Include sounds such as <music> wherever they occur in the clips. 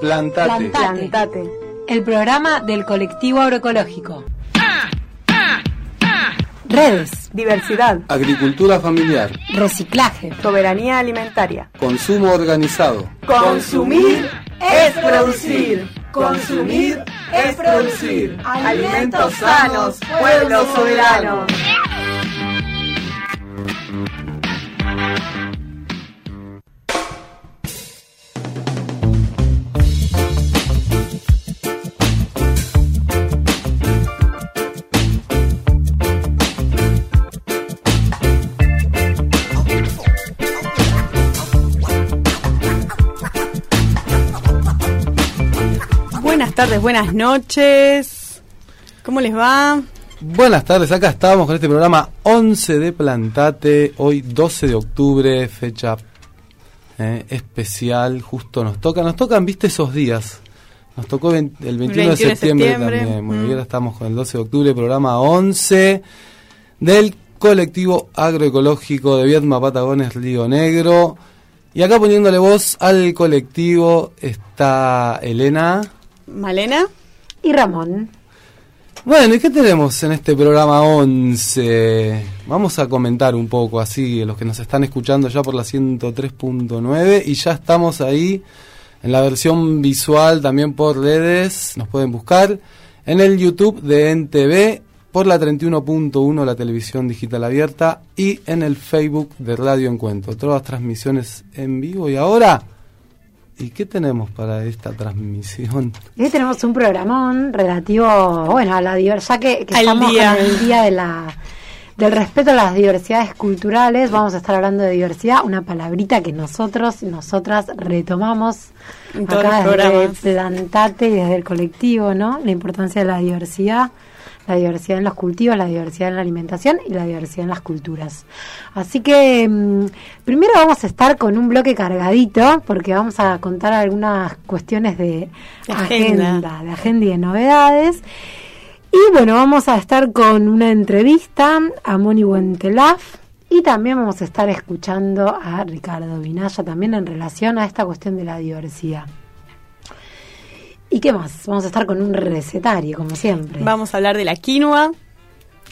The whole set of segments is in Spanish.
Plantate. Plantate. El programa del colectivo agroecológico. Redes, diversidad, Agricultura familiar. reciclaje, soberanía alimentaria. Consumo organizado. Consumir es producir. Consumir es producir. Alimentos sanos, pueblo soberano. Tardes, buenas noches. ¿Cómo les va? Buenas tardes, acá estamos con este programa 11 de Plantate, hoy 12 de octubre, fecha eh, especial, justo nos toca, nos tocan, viste, esos días. Nos tocó el 21, de 21 de septiembre, septiembre, también. Bueno, mm. y ahora estamos con el 12 de octubre, programa 11 del colectivo agroecológico de Viedma Patagones Río Negro. Y acá poniéndole voz al colectivo está Elena. Malena. y Ramón. Bueno, ¿y qué tenemos en este programa 11? Vamos a comentar un poco así, los que nos están escuchando ya por la 103.9 y ya estamos ahí en la versión visual también por redes, nos pueden buscar en el YouTube de NTV, por la 31.1 la televisión digital abierta y en el Facebook de Radio Encuentro. Todas transmisiones en vivo y ahora, ¿y qué tenemos para esta transmisión? <laughs> Hoy tenemos un programón relativo, bueno, a la diversidad, ya que, que estamos día. en el día de la del respeto a las diversidades culturales, vamos a estar hablando de diversidad, una palabrita que nosotros, nosotras retomamos En todos acá los desde programas. Plantate y desde el colectivo, ¿no? La importancia de la diversidad, la diversidad en los cultivos, la diversidad en la alimentación y la diversidad en las culturas. Así que mm, primero vamos a estar con un bloque cargadito porque vamos a contar algunas cuestiones de agenda. agenda, de agenda y de novedades. Y bueno, vamos a estar con una entrevista a Moni Buentelaf y también vamos a estar escuchando a Ricardo Vinaya también en relación a esta cuestión de la diversidad. ¿Y qué más? Vamos a estar con un recetario, como siempre. Vamos a hablar de la quinoa,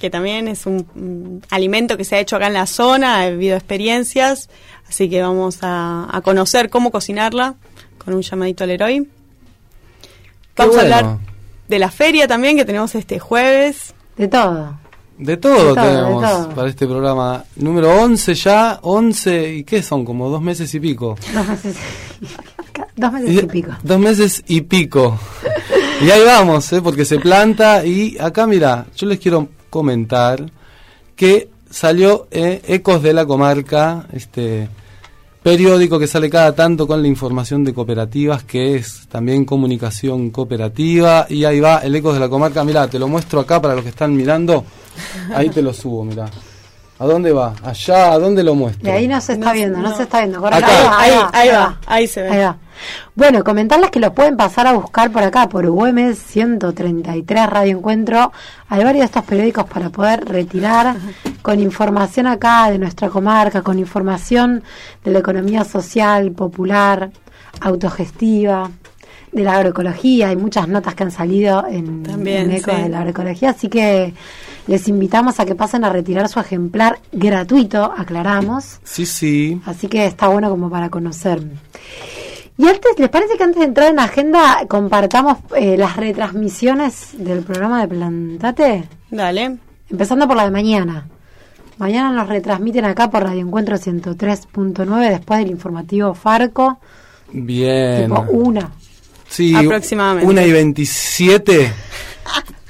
que también es un, alimento que se ha hecho acá en la zona, ha habido experiencias, así que vamos a, a conocer cómo cocinarla con un llamadito al héroe. Vamos a hablar de la feria también que tenemos este jueves. De todo. De todo De todo, tenemos de todo. para este programa. Número 11 ya, 11, ¿y qué son? Como dos meses y pico. Dos meses, dos meses y pico. Dos meses y pico. y ahí vamos, ¿eh? porque se planta y acá mira, yo les quiero comentar que salió eh, Ecos de la Comarca, este periódico que sale cada tanto con la información de cooperativas, que es también comunicación cooperativa, y ahí va el Ecos de la Comarca, mira, te lo muestro acá para los que están mirando, ahí te lo subo, mira. ¿A dónde va? Allá, ¿a dónde lo muestro? De ahí no se está No, viendo, no, no. se está viendo. Acá. Ahí, ahí va, ahí se ve. Ahí va. Bueno, comentarles que lo pueden pasar a buscar por acá, por Güemes 133 Radio Encuentro. Hay varios de estos periódicos para poder retirar con información acá de nuestra comarca, con información de la economía social, popular, autogestiva, de la agroecología. Hay muchas notas que han salido en, También, en Eco sí. de la agroecología, así que les invitamos a que pasen a retirar su ejemplar gratuito, aclaramos. Sí, sí. Así que está bueno como para conocer. Y antes, ¿les parece que antes de entrar en agenda compartamos eh, las retransmisiones del programa de Plantate? Dale. Empezando por la de mañana. Mañana nos retransmiten acá por Radio Encuentro 103.9 después del informativo Farco, Bien. tipo una. Sí, Aproximadamente. Una y 27.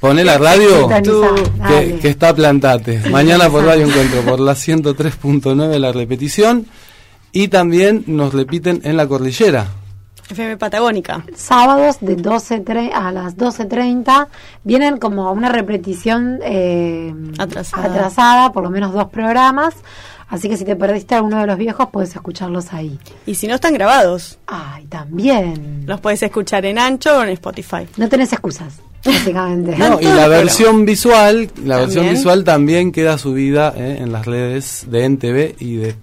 Poné la radio que, está plantate. Mañana por Radio Encuentro, por la 103.9 la repetición. Y también nos repiten en la cordillera. FM Patagónica. Sábados de 12 tre- a las 12.30 vienen como una repetición eh, Atrasada. atrasada, por lo menos dos programas. Así que si te perdiste alguno de los viejos, puedes escucharlos ahí. Y si no están grabados, Ay, también. los puedes escuchar en Ancho o en Spotify. No tenés excusas, <laughs> básicamente. No, y la versión visual, la versión También. visual también queda subida eh, en las redes de NTV y de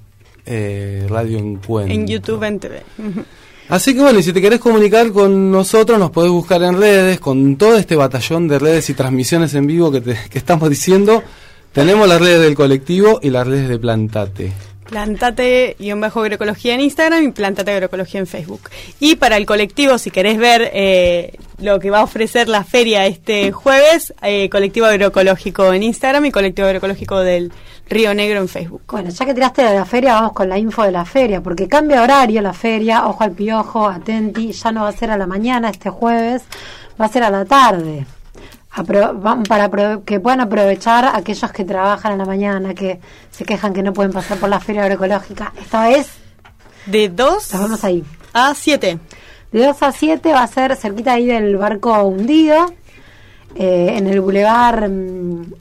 eh, Radio Encuentro. En YouTube, en TV. Ujú. Así que bueno, y si te querés comunicar con nosotros, nos podés buscar en redes, con todo este batallón de redes y transmisiones en vivo que, te, que estamos diciendo. Tenemos las redes del colectivo y las redes de Plantate. Plantate-agroecología en Instagram y Plantate Agroecología en Facebook. Y para el colectivo, si querés ver eh, lo que va a ofrecer la feria este jueves, eh, Colectivo Agroecológico en Instagram y Colectivo Agroecológico del Río Negro en Facebook. Bueno, ya que tiraste de la feria, vamos con la info de la feria, porque cambia horario la feria, ojo al piojo, atenti, ya no va a ser a la mañana este jueves, va a ser a la tarde para que puedan aprovechar aquellos que trabajan en la mañana, que se quejan que no pueden pasar por la feria agroecológica. Esta vez... De 2 vamos ahí. a 7. De 2 a 7 va a ser cerquita ahí del barco hundido, eh, en el bulevar... Mm,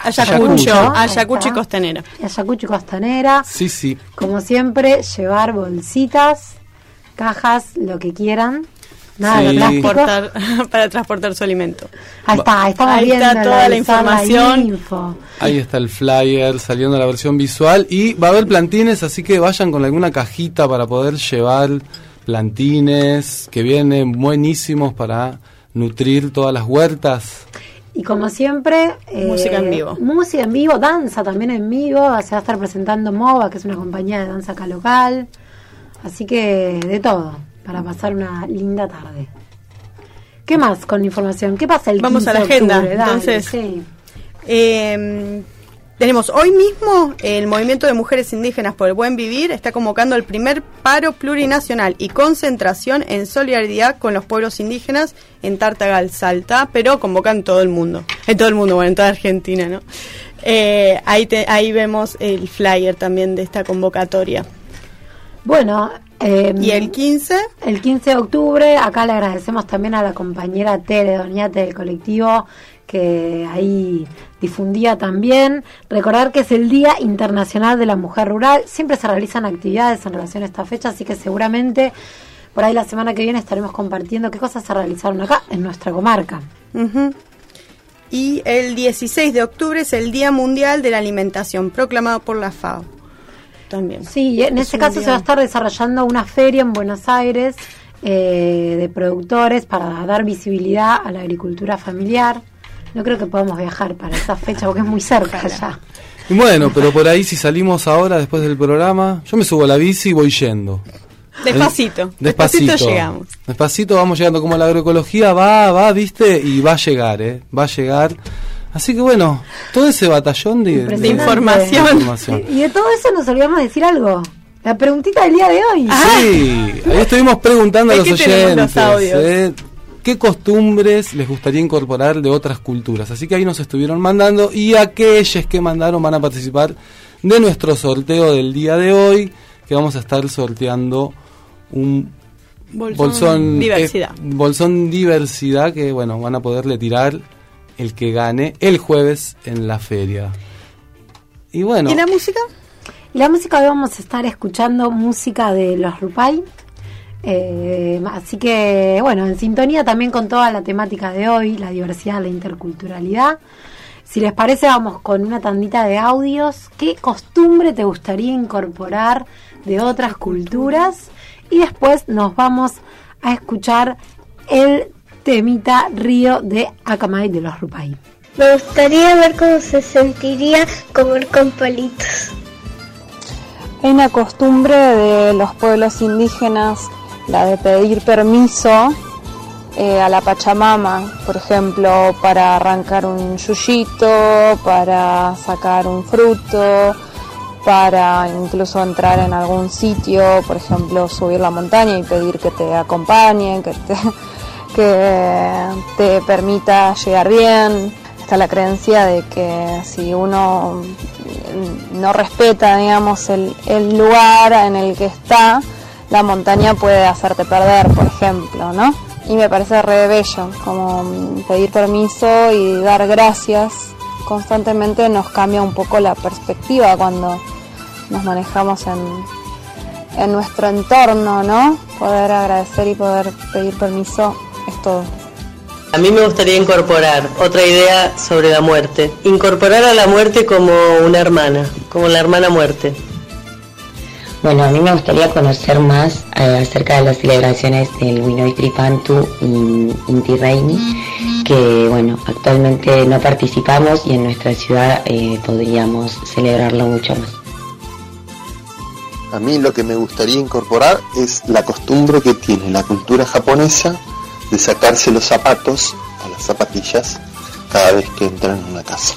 Ayacucho, Ayacucho y Costanera. Ayacucho y Costanera. Sí, sí. Como siempre, llevar bolsitas, cajas, lo que quieran Nada, <laughs> para transportar su alimento. Ahí está, Ahí está toda la, información. Ahí está el flyer saliendo la versión visual y va a haber plantines, así que vayan con alguna cajita para poder llevar plantines que vienen buenísimos para nutrir todas las huertas. Y como siempre, música en vivo. Eh, música en vivo, danza también en vivo. Se va a estar presentando MOVA, que es una compañía de danza acá local. Así que de todo para pasar una linda tarde. ¿Qué más con información? ¿Qué pasa el Vamos a la agenda. Entonces, em, tenemos hoy mismo el Movimiento de Mujeres Indígenas por el Buen Vivir está convocando el primer paro plurinacional y concentración en solidaridad con los pueblos indígenas en Tartagal, Salta, pero convocan todo el mundo, en todo el mundo, bueno, en toda Argentina, ¿no? Eh, ahí, ahí vemos el flyer también de esta convocatoria. Bueno, Em, ¿Y el 15? El 15 de octubre, acá le agradecemos también a la compañera Tere Doñate del colectivo que ahí difundía también. Recordar que es el Día Internacional de la Mujer Rural. Siempre se realizan actividades en relación a esta fecha, así que seguramente por ahí la semana que viene estaremos compartiendo qué cosas se realizaron acá en nuestra comarca. Y el 16 de octubre es el Día Mundial de la Alimentación, proclamado por la FAO también. Sí, en este caso se va a estar desarrollando una feria en Buenos Aires eh, de productores para dar visibilidad a la agricultura familiar. No creo que podamos viajar para esa fecha porque es muy cerca allá. Bueno, pero por ahí si salimos ahora después del programa, yo me subo a la bici y voy yendo. Despacito, despacito, llegamos. Despacito vamos llegando como la agroecología va, va, viste, y va a llegar, ¿eh? Va a llegar. Así que bueno, todo ese batallón de, información. Y de todo eso nos olvidamos de decir algo. La preguntita del día de hoy. Sí, ahí estuvimos preguntando a los oyentes. ¿eh? ¿Qué costumbres les gustaría incorporar de otras culturas? Así que ahí nos estuvieron mandando y aquellos que mandaron van a participar de nuestro sorteo del día de hoy, que vamos a estar sorteando un bolsón, eh, diversidad. bolsón diversidad que bueno, van a poderle tirar el que gane el jueves en la feria. Y bueno. ¿Y la música? Y la música hoy vamos a estar escuchando música de los Rupay. Eh, así que, bueno, en sintonía también con toda la temática de hoy, la diversidad, la interculturalidad. Si les parece, vamos con una tandita de audios. ¿Qué costumbre te gustaría incorporar de otras culturas? Y después nos vamos a escuchar el temita Río de Akamai de los Rupay. Me gustaría ver cómo se sentiría comer con palitos. Hay una costumbre de los pueblos indígenas, la de pedir permiso eh, a la Pachamama, por ejemplo, para arrancar un yuyito, para sacar un fruto, para incluso entrar en algún sitio, por ejemplo, subir la montaña y pedir que te acompañen, que te que te permita llegar bien. Está la creencia de que si uno no respeta, digamos, el, lugar en el que está, la montaña puede hacerte perder, por ejemplo, ¿no? Y me parece re bello, como pedir permiso y dar gracias constantemente nos cambia un poco la perspectiva cuando nos manejamos en, en nuestro entorno, ¿no? Poder agradecer y poder pedir permiso todo. A mí me gustaría incorporar otra idea sobre la muerte. Incorporar a la muerte como una hermana, como la hermana muerte. Bueno, a mí me gustaría conocer más eh, acerca de las celebraciones del Winoy Tripantu y Inti Reini, que bueno, actualmente no participamos y en nuestra ciudad eh, podríamos celebrarlo mucho más. A mí lo que me gustaría incorporar es la costumbre que tiene la cultura japonesa de sacarse los zapatos o las zapatillas cada vez que entran en una casa.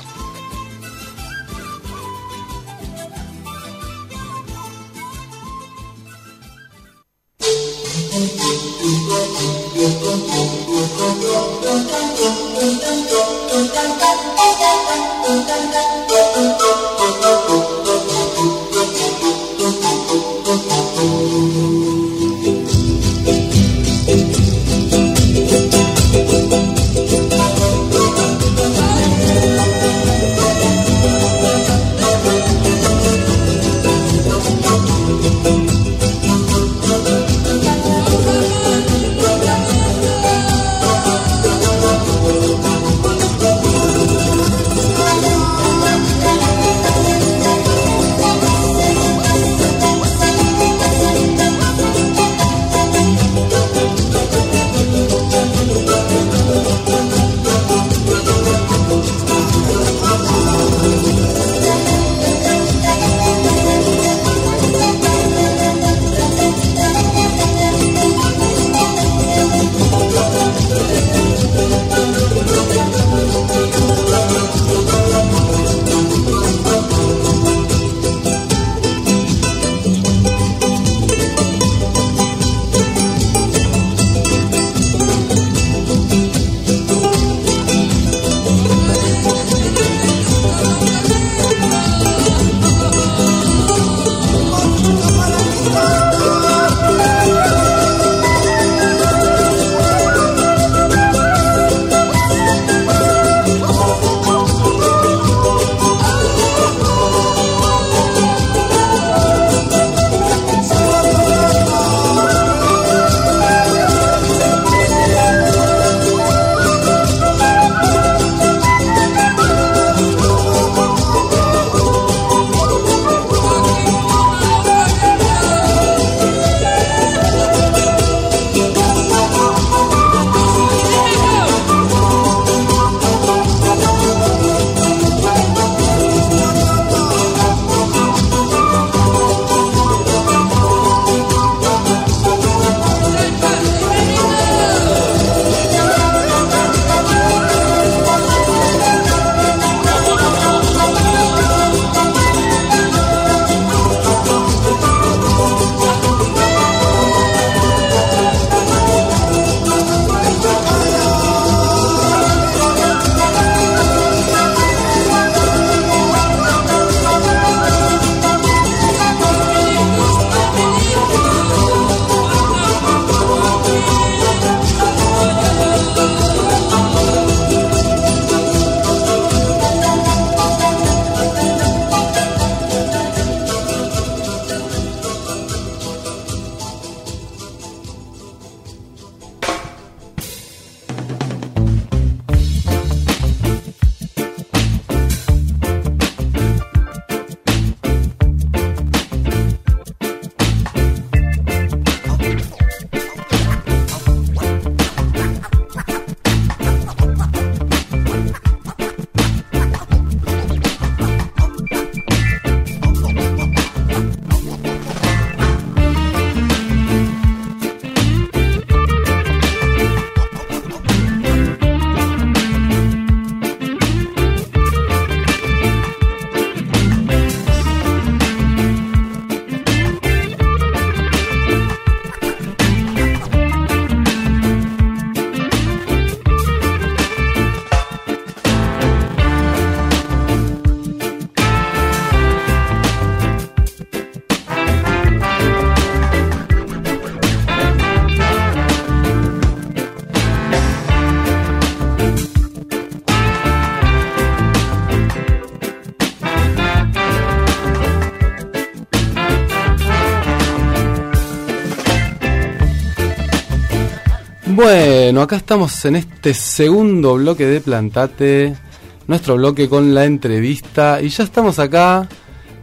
Bueno, acá estamos en este segundo bloque de Plantate, nuestro bloque con la entrevista, y ya estamos acá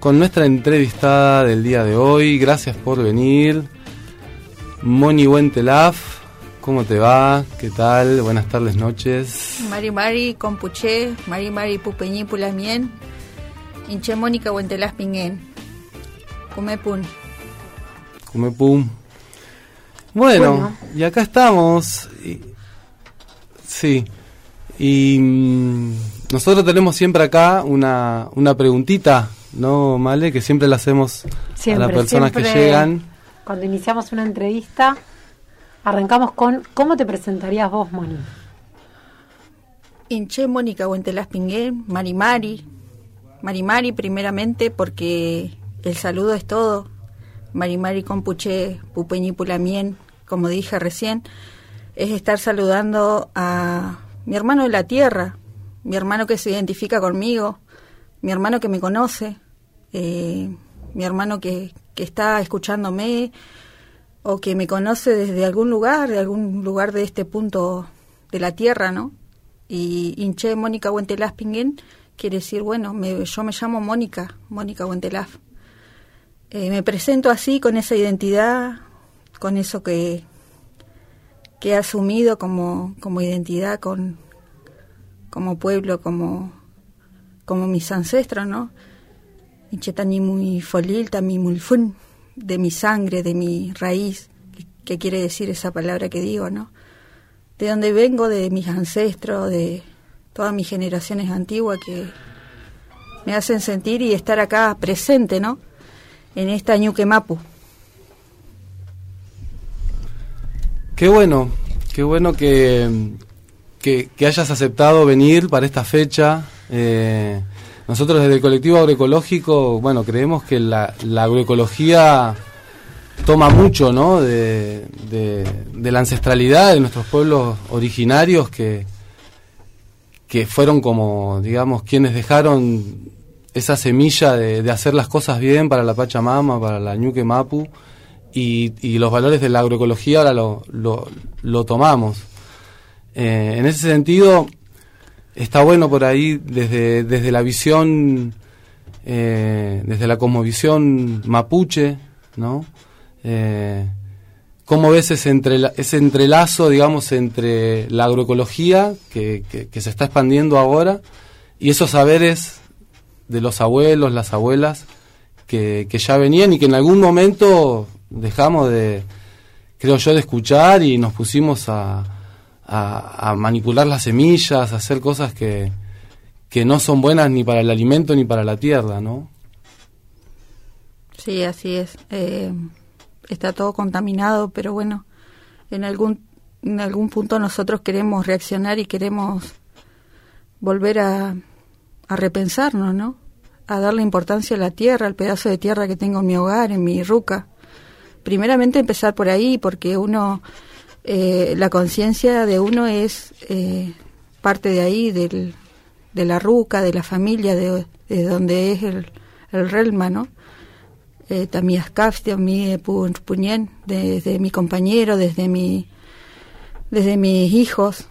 con nuestra entrevistada del día de hoy. Gracias por venir. Moni Wentelaf, ¿cómo te va? ¿Qué tal? Buenas tardes, noches. Mari Mari, Compuché, Mari Mari, Pupeñí, Pulamien, Inche Mónica, Wentelaf, Pinguen. Cumepun. Cumepum. Bueno, y acá estamos. Y- sí. Y mm, nosotros tenemos siempre acá una, una preguntita, ¿no, Male? Que siempre la hacemos Siempre, a las personas que siempre, llegan. Cuando iniciamos una entrevista, arrancamos con ¿cómo te presentarías vos, Moni? Inche Mónica, Wentelaf, Pinguen, Mari Mari. Mari Mari, primeramente, porque el saludo es todo. Mari Mari, Compuché, Pupeñí, Pulamien, como dije recién, es estar saludando a mi hermano de la tierra, mi hermano que se identifica conmigo, mi hermano que me conoce, eh, mi hermano que, que está escuchándome o que me conoce desde algún lugar, de algún lugar de este punto de la tierra, ¿no? Y Inche Mónica Wentelaf Pinguen quiere decir, bueno, me- yo me llamo Mónica, Mónica Wentelaf. Eh, me presento así, con esa identidad, con eso que, que he asumido como, como identidad, con, como pueblo, como, como mis ancestros, ¿no? Muy folil, tami muy fun, de mi sangre, de mi raíz, que, quiere decir esa palabra que digo, ¿no? De donde vengo, de mis ancestros, de todas mis generaciones antiguas que me hacen sentir y estar acá presente, ¿no? En esta Ñuque Mapu. Qué bueno, qué bueno que, que, hayas aceptado venir para esta fecha. Eh, nosotros desde el colectivo agroecológico, bueno, creemos que la, agroecología toma mucho, ¿no? De, de, de la ancestralidad de nuestros pueblos originarios que, que fueron como, digamos, quienes dejaron esa semilla de, de hacer las cosas bien para la Pachamama, para la Ñuque Mapu, y, y los valores de la agroecología ahora lo, lo, tomamos. Eh, en ese sentido, está bueno por ahí desde, desde la visión, eh, desde la cosmovisión mapuche, ¿no? Eh, ¿Cómo ves ese, entrela- ese entrelazo, digamos, entre la agroecología que, que- que se está expandiendo ahora y esos saberes de los abuelos, las abuelas, que, que ya venían y que en algún momento dejamos de, creo yo, de escuchar y nos pusimos a, a, manipular las semillas, a hacer cosas que, que no son buenas ni para el alimento ni para la tierra, ¿no? Sí, así es. Eh, está todo contaminado, pero bueno, en algún, en algún punto nosotros queremos reaccionar y queremos volver a, a repensarnos, ¿no? A darle importancia a la tierra, al pedazo de tierra que tengo en mi hogar, en mi ruca. Primeramente empezar por ahí, porque uno, eh, la conciencia de uno es eh, parte de ahí, del, de la ruca, de la familia, de, de donde es el, el relma, ¿no? eh, también Ascaftia, mi eh, pu- puñén, desde mi compañero, desde mi desde mis hijos.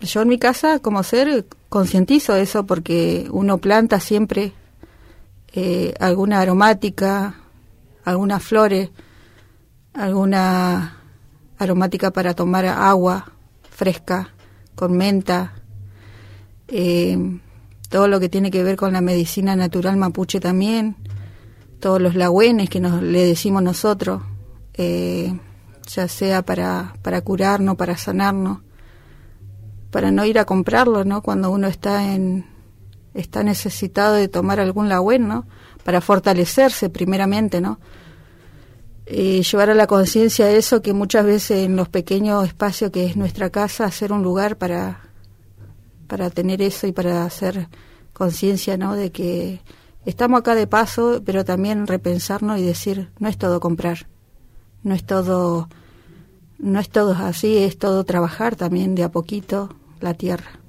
Yo en mi casa, como ser, concientizo eso porque uno planta siempre alguna aromática, algunas flores, alguna aromática para tomar agua fresca, con menta, eh, todo lo que tiene que ver con la medicina natural mapuche también, todos los lagüenes que nos, le decimos nosotros, eh, ya sea para, para curarnos, para sanarnos, para no ir a comprarlo, ¿no? Cuando uno está en está necesitado de tomar algún lagüen, ¿no? Para fortalecerse primeramente, ¿no? Y llevar a la conciencia eso que muchas veces en los pequeños espacios que es nuestra casa, hacer un lugar para, para tener eso y para hacer conciencia, ¿no? De que estamos acá de paso, pero también repensarnos y decir, no es todo comprar, no es todo, no es todo así, es todo trabajar también de a poquito la tierra.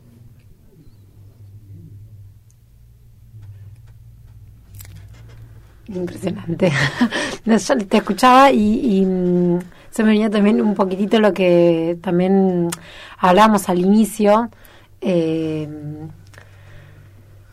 Impresionante. <laughs> Yo te escuchaba y, mm, se me venía también un poquitito lo que también hablamos al inicio. eh,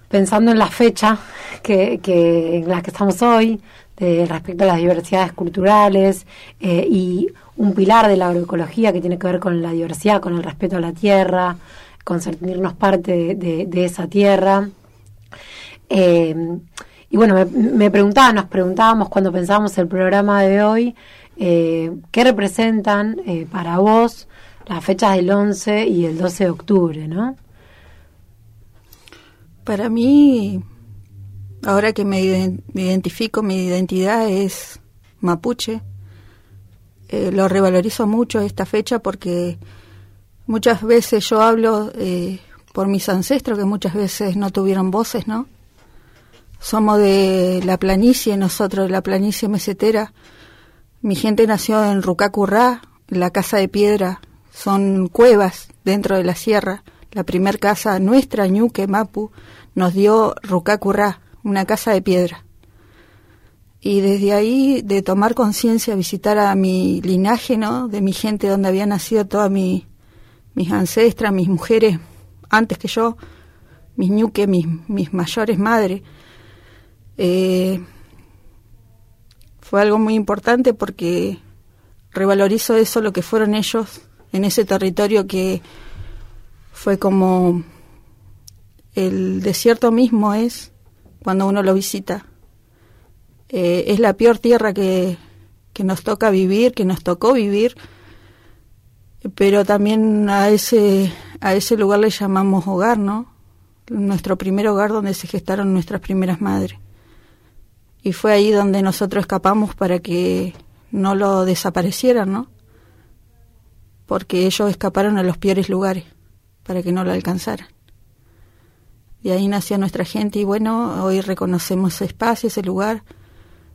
pensando en la fecha que en la que estamos hoy, de, respecto a las diversidades culturales eh, y un pilar de la agroecología que tiene que ver con la diversidad, con el respeto a la tierra, con sentirnos parte de, esa tierra. Eh, y bueno, me, preguntaba, nos preguntábamos cuando pensábamos el programa de hoy, eh, ¿qué representan para vos las fechas del 11 y el 12 de octubre, no? Para mí, ahora que me, identifico, mi identidad es mapuche. Eh, lo revalorizo mucho esta fecha porque muchas veces yo hablo eh, por mis ancestros que muchas veces no tuvieron voces, ¿no? Somos de la planicie, nosotros de la planicie mesetera. Mi gente nació en Rucacurrá, la casa de piedra. Son cuevas dentro de la sierra. La primer casa nuestra, Ñuque, Mapu, nos dio Rucacurrá, una casa de piedra. Y desde ahí, de tomar conciencia, visitar a mi linaje, ¿no? De mi gente, donde había nacido todas mi, mis ancestras, mis mujeres antes que yo, mis ñuques, mis, mis mayores madres. Eh, fue algo muy importante porque revalorizo eso, lo que fueron ellos en ese territorio que fue como el desierto mismo es cuando uno lo visita. Eh, es la peor tierra que, que nos toca vivir, que nos tocó vivir, pero también a ese, a ese lugar le llamamos hogar, ¿no? Nuestro primer hogar donde se gestaron nuestras primeras madres. Y fue ahí donde nosotros escapamos para que no lo desaparecieran, ¿no? Porque ellos escaparon a los peores lugares para que no lo alcanzaran. De ahí nació nuestra gente y bueno, hoy reconocemos ese espacio, ese lugar,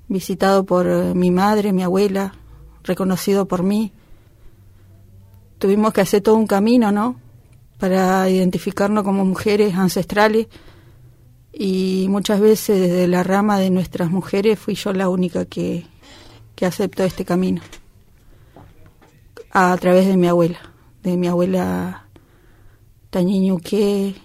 visitado por eh, mi madre, mi abuela, reconocido por mí. Tuvimos que hacer todo un camino, ¿no? Para identificarnos como mujeres ancestrales y muchas veces desde la rama de nuestras mujeres fui yo la única que, que aceptó este camino a través de mi abuela, de mi abuela Tañiñuque,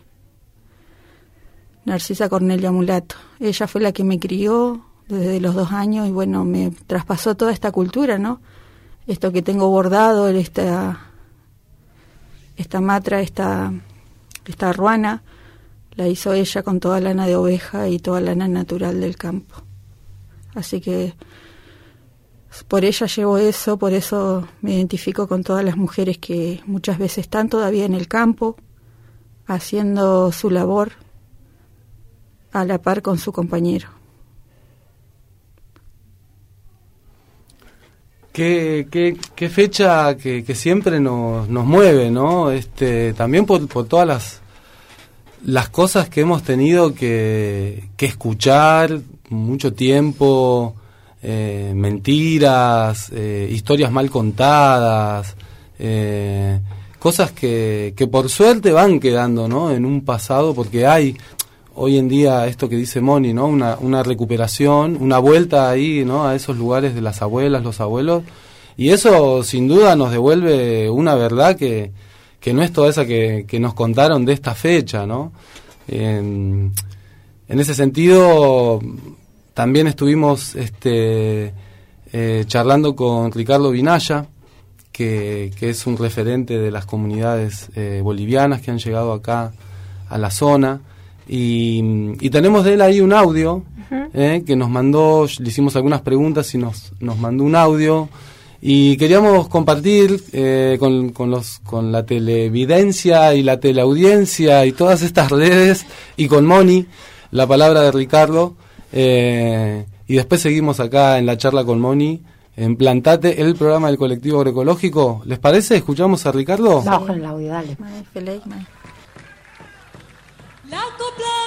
Narcisa Cornelia Mulato. Ella fue la que me crió desde los dos años y bueno, me traspasó toda esta cultura, ¿no? Esto que tengo bordado, esta, esta matra, esta, esta ruana, la hizo ella con toda lana de oveja y toda lana natural del campo. Así que por ella llevo eso, por eso me identifico con todas las mujeres que muchas veces están todavía en el campo, haciendo su labor a la par con su compañero. Qué, fecha que, siempre nos, nos mueve, ¿no? Este, también por, por todas las, las cosas que hemos tenido que, que escuchar mucho tiempo, eh, mentiras, eh, historias mal contadas, eh, cosas que, que por suerte van quedando, ¿no? En un pasado, porque hay hoy en día esto que dice Moni, ¿no? Una, una recuperación, una vuelta ahí, ¿no? A esos lugares de las abuelas, los abuelos. Y eso sin duda nos devuelve una verdad que, que no es toda esa que, que nos contaron de esta fecha, ¿no? en ese sentido, también estuvimos este, eh, charlando con Ricardo Vinaya, que, que, es un referente de las comunidades eh, bolivianas que han llegado acá a la zona. Y, tenemos de él ahí un audio eh, que nos mandó, le hicimos algunas preguntas y nos, nos mandó un audio. Y queríamos compartir eh, con, con, los, con la televidencia y la teleaudiencia y todas estas redes y con Moni la palabra de Ricardo. Eh, y después seguimos acá en la charla con Moni en Plantate, el programa del colectivo agroecológico. ¿Les parece? ¿Escuchamos a Ricardo? Vamos con el audio, dale. La copla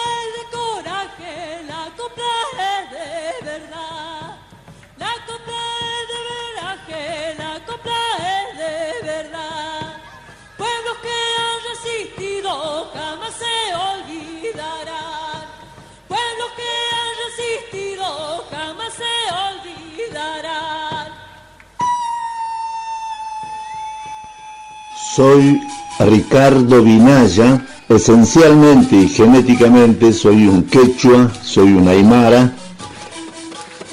Soy Ricardo Vinaya. Esencialmente y genéticamente soy un quechua, soy un aymara,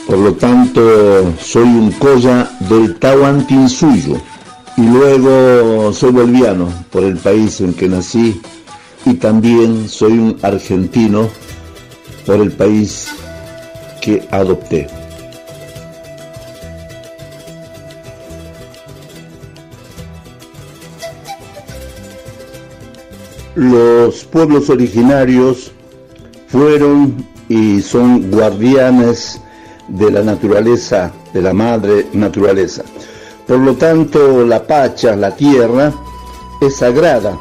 por lo tanto soy un colla del Tahuantinsuyo. Y luego soy boliviano por el país en que nací. Y también soy un argentino por el país que adopté. Los pueblos originarios fueron y son guardianes de la naturaleza, de la madre naturaleza. Por lo tanto, la pacha, la tierra, es sagrada.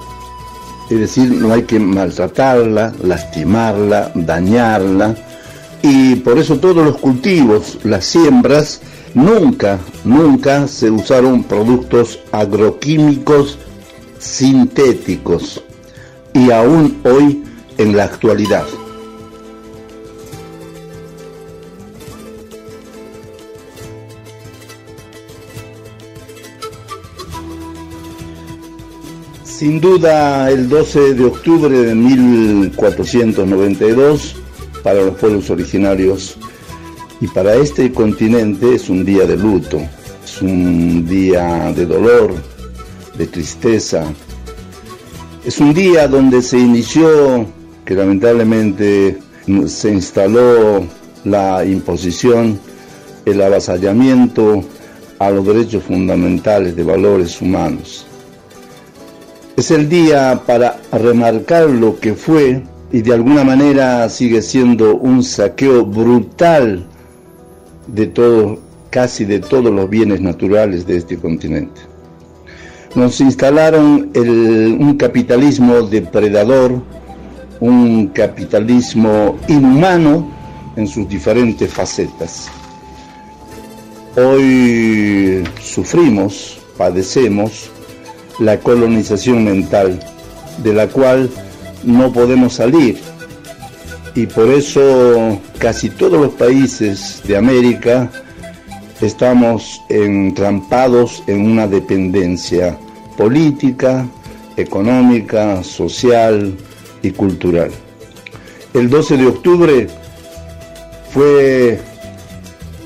Es decir, no hay que maltratarla, lastimarla, dañarla. Y por eso todos los cultivos, las siembras, nunca, nunca se usaron productos agroquímicos sintéticos y aún hoy en la actualidad. Sin duda el 12 de octubre de 1492 para los pueblos originarios y para este continente es un día de luto, es un día de dolor, de tristeza, es un día donde se inició, que lamentablemente se instaló la imposición, el avasallamiento a los derechos fundamentales de valores humanos. Es el día para remarcar lo que fue y de alguna manera sigue siendo un saqueo brutal de casi de todos los bienes naturales de este continente nos instalaron un capitalismo depredador, un capitalismo inhumano en sus diferentes facetas. Hoy sufrimos, padecemos la colonización mental, de la cual no podemos salir. Y por eso casi todos los países de América estamos entrampados en una dependencia política, económica, social y cultural. El 12 de octubre fue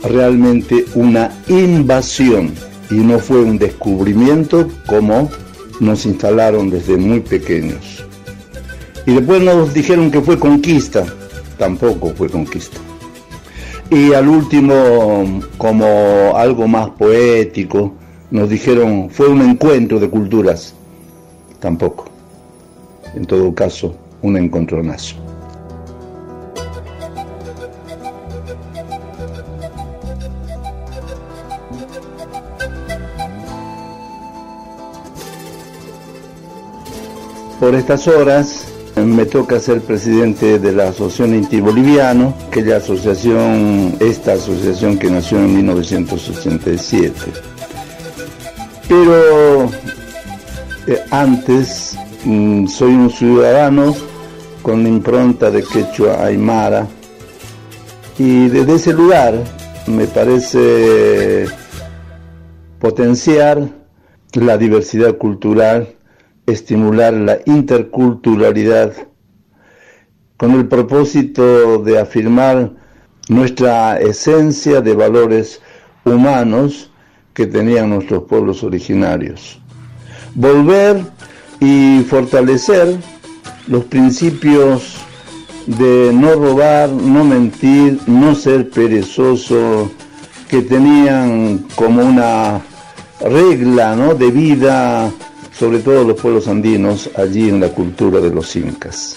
realmente una invasión y no fue un descubrimiento como nos instalaron desde muy pequeños. Y después nos dijeron que fue conquista, tampoco fue conquista. Y al último, como algo más poético, nos dijeron, fue un encuentro de culturas. Tampoco. En todo caso, un encontronazo. Por estas horas me toca ser presidente de la Asociación Inti Boliviano, que es la asociación, esta asociación que nació en 1987. Pero eh, antes mm, soy un ciudadano con impronta de quechua aymara y desde ese lugar me parece potenciar la diversidad cultural estimular la interculturalidad con el propósito de afirmar nuestra esencia de valores humanos que tenían nuestros pueblos originarios. Volver y fortalecer los principios de no robar, no mentir, no ser perezoso, que tenían como una regla ¿no? de vida sobre todo los pueblos andinos, allí en la cultura de los incas.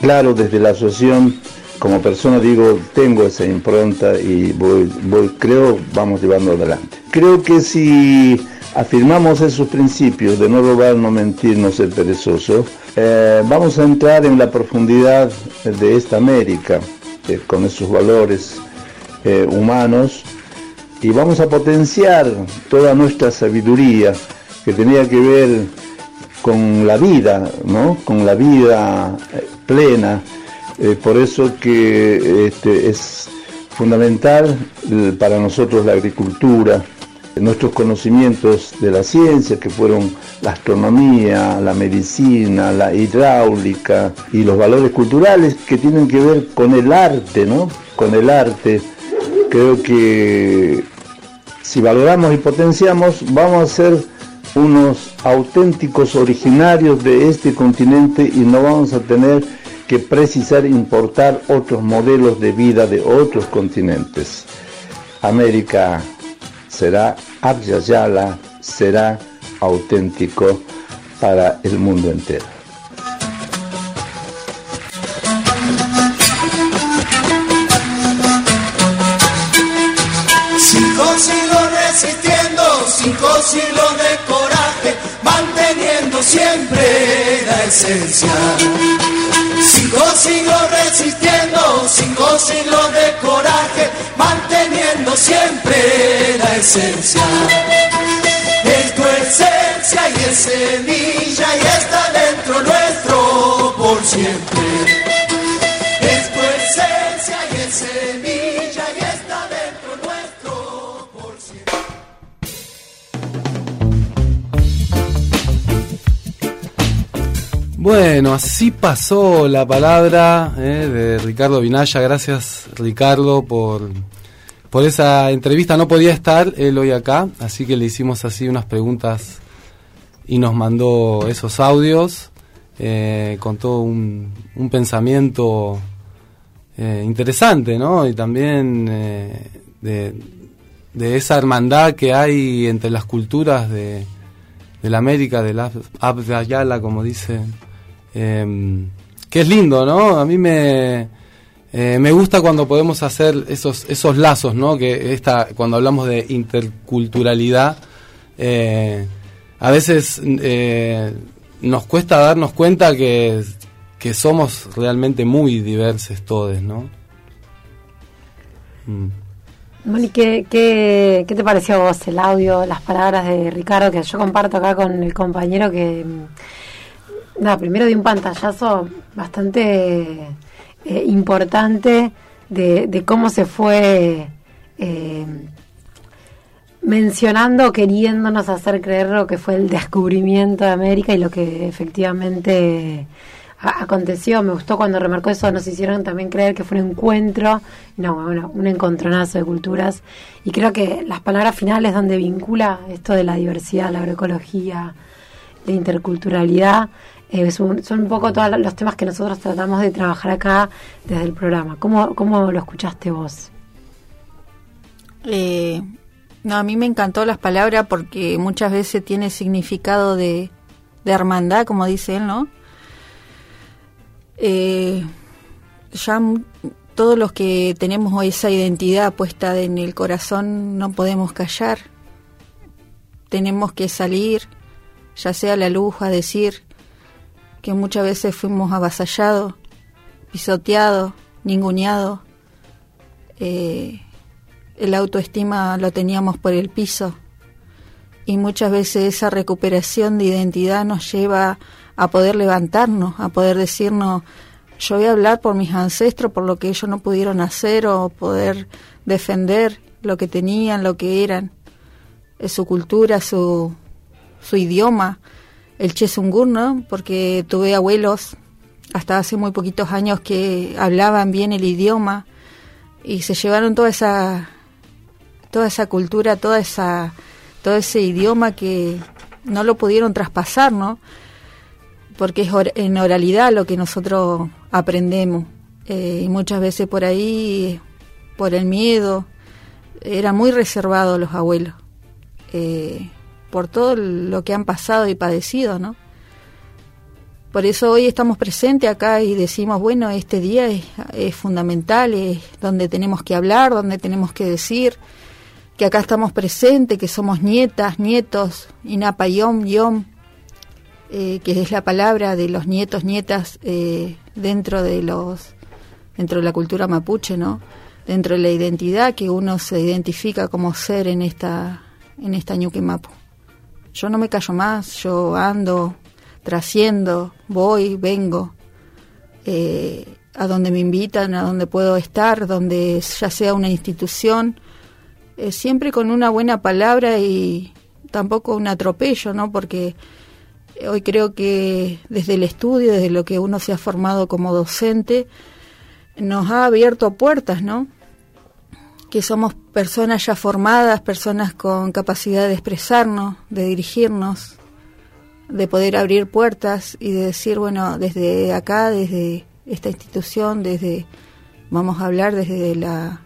Claro, desde la asociación, como persona digo, tengo esa impronta y voy, creo, vamos llevando adelante. Creo que si afirmamos esos principios de no robar, no mentir, no ser perezoso, eh, vamos a entrar en la profundidad de esta América, eh, con esos valores eh, humanos, y vamos a potenciar toda nuestra sabiduría, que tenía que ver con la vida, ¿no? con la vida eh, plena. Eh, por eso que este, es fundamental eh, para nosotros la agricultura, nuestros conocimientos de la ciencia, que fueron la astronomía, la medicina, la hidráulica y los valores culturales que tienen que ver con el arte, ¿no? Con el arte. Creo que si valoramos y potenciamos, vamos a ser unos auténticos originarios de este continente y no vamos a tener que precisar importar otros modelos de vida de otros continentes. América será Abya será auténtico para el mundo entero. Cinco siglos resistiendo, de coraje, manteniendo siempre la esencia. Cinco siglos resistiendo, cinco siglos de coraje, manteniendo siempre la esencia. Es tu esencia y es semilla y está dentro nuestro por siempre. Bueno, así pasó la palabra eh, de Ricardo Vinaya. Gracias, Ricardo, por, por esa entrevista. No podía estar él hoy acá, así que le hicimos así unas preguntas y nos mandó esos audios eh, con todo un, un pensamiento eh, interesante, ¿no? Y también eh, de, de esa hermandad que hay entre las culturas de, de la América, de la Abya Yala, como dicen eh, que es lindo, ¿no? A mí me, eh, me gusta cuando podemos hacer esos, esos lazos, ¿no? Que esta, cuando hablamos de interculturalidad, eh, a veces eh, nos cuesta darnos cuenta que, que somos realmente muy diversos todos, ¿no? Mm. ¿qué, qué, qué te pareció a vos el audio, las palabras de Ricardo que yo comparto acá con el compañero que... Nada, primero di un pantallazo bastante eh, importante de, de cómo se fue eh, mencionando, queriéndonos hacer creer lo que fue el descubrimiento de América y lo que efectivamente aconteció. Me gustó cuando remarcó eso, nos hicieron también creer que fue un encuentro, no, bueno, un encontronazo de culturas. Y creo que las palabras finales donde vincula esto de la diversidad, la agroecología, la interculturalidad, eh, son, un poco todos los temas que nosotros tratamos de trabajar acá desde el programa. ¿Cómo, cómo lo escuchaste vos? Eh, no, a mí me encantó las palabras porque muchas veces tiene significado de, de hermandad, como dice él, ¿no? Eh, ya todos los que tenemos esa identidad puesta en el corazón no podemos callar. Tenemos que salir, ya sea a la luz, a decir que muchas veces fuimos avasallados, pisoteados, ninguneados. Eh, el autoestima lo teníamos por el piso. Y muchas veces esa recuperación de identidad nos lleva a poder levantarnos, a poder decirnos, yo voy a hablar por mis ancestros, por lo que ellos no pudieron hacer o poder defender lo que tenían, lo que eran, su cultura, su, su idioma, el chesungur, ¿no? Porque tuve abuelos hasta hace muy poquitos años que hablaban bien el idioma y se llevaron toda esa toda esa cultura, toda esa todo ese idioma que no lo pudieron traspasar, ¿no? Porque es en oralidad lo que nosotros aprendemos Eh, y muchas veces por ahí, por el miedo, eran muy reservados los abuelos eh, por todo lo que han pasado y padecido, ¿no? Por eso hoy estamos presentes acá y decimos, bueno, este día es, fundamental, es donde tenemos que hablar, donde tenemos que decir que acá estamos presentes, que somos nietas, nietos, inapa yom, yom, eh, que es la palabra de los nietos, nietas eh, dentro de los dentro de la cultura mapuche, ¿no? Dentro de la identidad que uno se identifica como ser en esta en esta ñuque mapu. Yo no me callo más, yo ando, trasciendo, voy, vengo, eh, a donde me invitan, a donde puedo estar, donde ya sea una institución eh, siempre con una buena palabra y tampoco un atropello, ¿no? Porque hoy creo que desde el estudio, desde lo que uno se ha formado como docente, nos ha abierto puertas, ¿no? Que somos personas ya formadas, personas con capacidad de expresarnos, de dirigirnos, de poder abrir puertas y de decir, bueno, desde acá, desde esta institución, desde, vamos a hablar desde la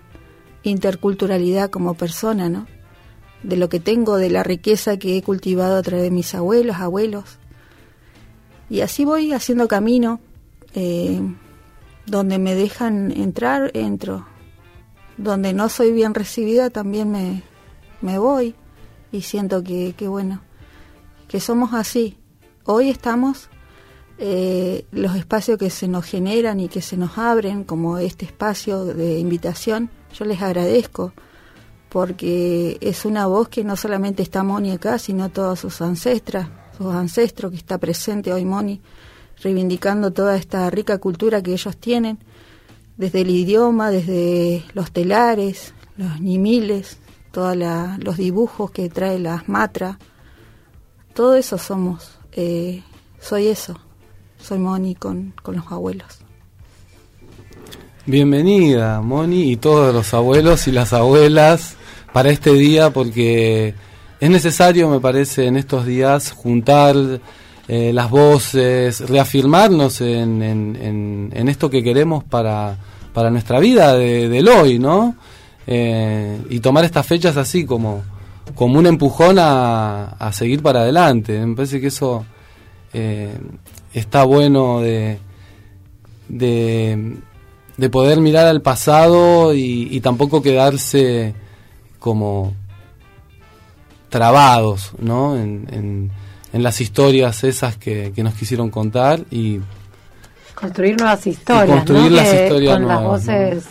interculturalidad como persona, ¿no? De lo que tengo, de la riqueza que he cultivado a través de mis abuelos, abuelos. Y así voy haciendo camino. Eh, donde me dejan entrar, entro. Donde no soy bien recibida, también me, me voy. Y siento que, que, bueno, que somos así. Hoy estamos eh, los espacios que se nos generan y que se nos abren, como este espacio de invitación, yo les agradezco porque es una voz que no solamente está Moni acá, sino todas sus ancestras, sus ancestros que está presente hoy Moni, reivindicando toda esta rica cultura que ellos tienen, desde el idioma, desde los telares, los nimiles, todos los dibujos que trae las matras, todo eso somos, eh, soy eso soy Moni con, con los abuelos. Bienvenida, Moni, y todos los abuelos y las abuelas para este día, porque es necesario, me parece, en estos días juntar eh, las voces, reafirmarnos en, en, esto que queremos para, para nuestra vida de, del hoy, ¿no? Eh, y tomar estas fechas así como, como un empujón a, a seguir para adelante. Me parece que eso eh, está bueno de, de, poder mirar al pasado y, tampoco quedarse como trabados ¿no? en, las historias esas que, nos quisieron contar y construir nuevas historias, construir las historias con las voces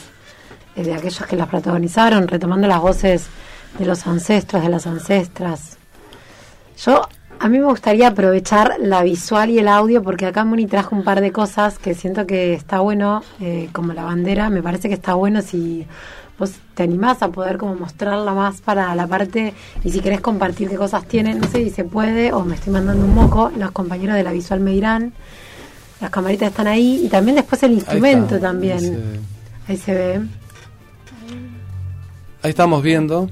eh, de aquellos que las protagonizaron, retomando las voces de los ancestros, de las ancestras. Yo a mí me gustaría aprovechar la visual y el audio porque acá Moni trajo un par de cosas que siento que está bueno, eh, como la bandera, me parece que está bueno si vos te animás a poder como mostrarla más para la parte y si querés compartir qué cosas tienen, no sé si se puede o me estoy mandando un moco, los compañeros de la visual me dirán, las camaritas están ahí y también después el instrumento también, ahí se ve. Ahí estamos viendo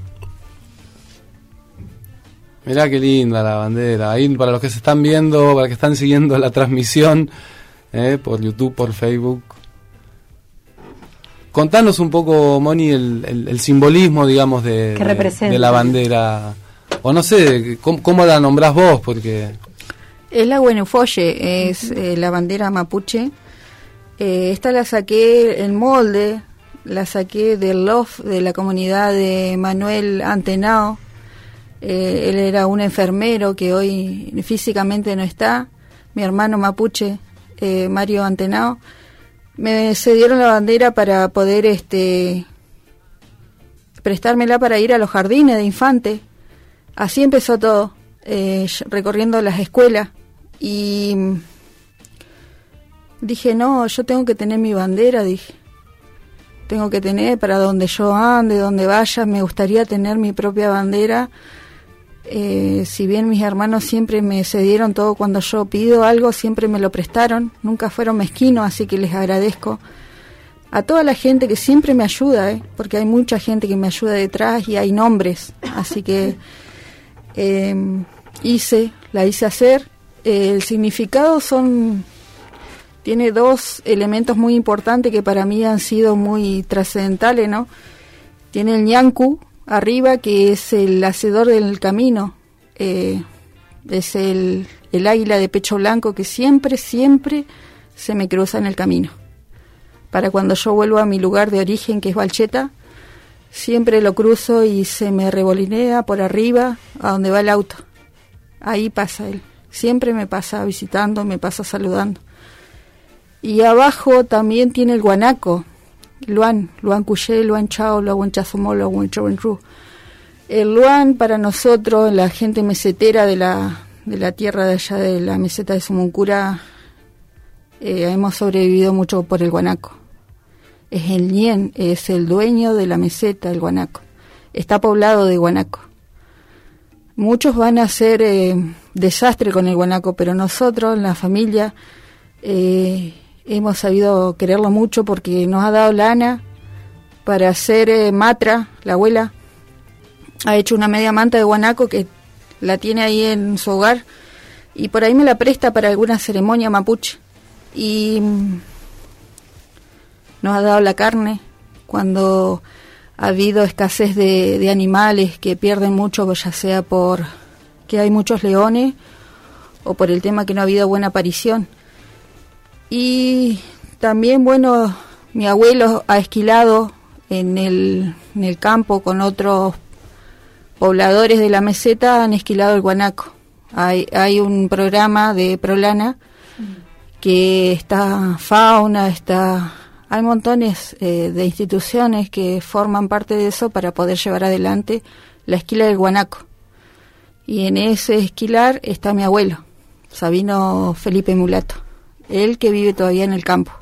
Mirá qué linda la bandera. Ahí para los que se están viendo, para los que están siguiendo la transmisión eh, por YouTube, por Facebook. Contanos un poco, Moni, el, simbolismo, digamos, de, de, la bandera. O no sé, ¿cómo, la nombrás vos? Porque... Es la Guenufoye, es eh, la bandera mapuche. Eh, esta la saqué en molde, la saqué del LOF de la comunidad de Manuel Antenao eh, él era un enfermero que hoy físicamente no está. Mi hermano mapuche, eh, Mario Antenao, me cedieron la bandera para poder este prestármela para ir a los jardines de infante. Así empezó todo, eh, recorriendo las escuelas. Y dije, no, yo tengo que tener mi bandera, dije. Tengo que tener para donde yo ande, donde vaya, me gustaría tener mi propia bandera eh, si bien mis hermanos siempre me cedieron todo cuando yo pido algo, siempre me lo prestaron, nunca fueron mezquinos, así que les agradezco. A toda la gente que siempre me ayuda, ¿eh? porque hay mucha gente que me ayuda detrás y hay nombres, así que em, hice, la hice hacer. el significado son tiene dos elementos muy importantes que para mí han sido muy trascendentales, ¿no? Tiene el ñancu, arriba, que es el hacedor del camino, eh, es el, el águila de pecho blanco que siempre, siempre se me cruza en el camino. Para cuando yo vuelvo a mi lugar de origen, que es Valcheta, siempre lo cruzo y se me revolinea por arriba a donde va el auto. Ahí pasa él. Siempre me pasa visitando, me pasa saludando. Y abajo también tiene el guanaco, Luan, Luan Cuyé, Luan Chao, Luan Chazumó, Luan Ru. El Luan para nosotros, la gente mesetera de la, de la tierra de allá de la meseta de Sumuncura, eh, hemos sobrevivido mucho por el guanaco. Es el Nien, es el dueño de la meseta, el guanaco. está poblado de guanaco. Muchos van a hacer eh, desastre con el guanaco, pero nosotros, la familia, eh, hemos sabido quererlo mucho porque nos ha dado lana para hacer eh, matra, la abuela ha hecho una media manta de guanaco que la tiene ahí en su hogar y por ahí me la presta para alguna ceremonia mapuche y mm, nos ha dado la carne cuando ha habido escasez de, de animales que pierden mucho, ya sea por que hay muchos leones o por el tema que no ha habido buena aparición. Y también, bueno, mi abuelo ha esquilado en el, en el campo con otros pobladores de la meseta, han esquilado el guanaco. Hay, hay un programa de Prolana que está fauna, está hay montones eh, de instituciones que forman parte de eso para poder llevar adelante la esquila del guanaco. Y en ese esquilar está mi abuelo, Sabino Felipe Mulato, él que vive todavía en el campo.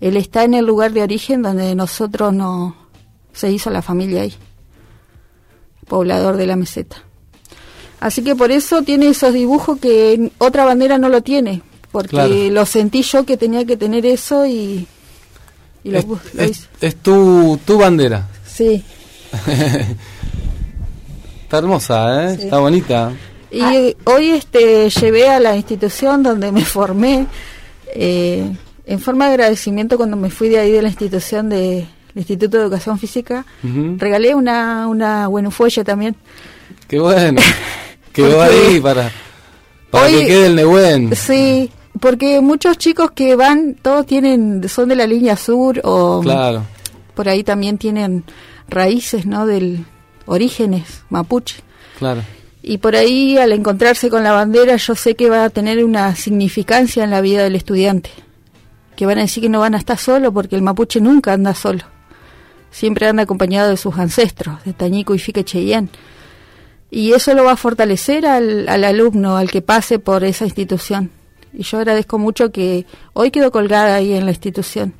Él está en el lugar de origen donde nosotros no se hizo la familia ahí, poblador de la meseta. Así que por eso tiene esos dibujos que otra bandera no lo tiene, porque lo sentí yo que tenía que tener eso y, lo, es, es, tu, tu bandera. Sí. <laughs> Está hermosa, ¿eh? Está bonita. Y hoy este llevé a la institución donde me formé, eh, en forma de agradecimiento cuando me fui de ahí de la institución del Instituto de Educación Física, regalé una, una fuelle también. Qué bueno. <laughs> Quedó ahí para, para que quede el Nehuen. Sí, porque muchos chicos que van, todos tienen, son de la línea sur o claro. por ahí también tienen raíces, ¿no? Del orígenes mapuche. Claro. Y por ahí, al encontrarse con la bandera, yo sé que va a tener una significancia en la vida del estudiante. Que van a decir que no van a estar solo, porque el mapuche nunca anda solo. Siempre anda acompañado de sus ancestros, de Tañico y Fique Cheyenne y eso lo va a fortalecer al, al, alumno, al que pase por esa institución. Y yo agradezco mucho que hoy quedo colgada ahí en la institución.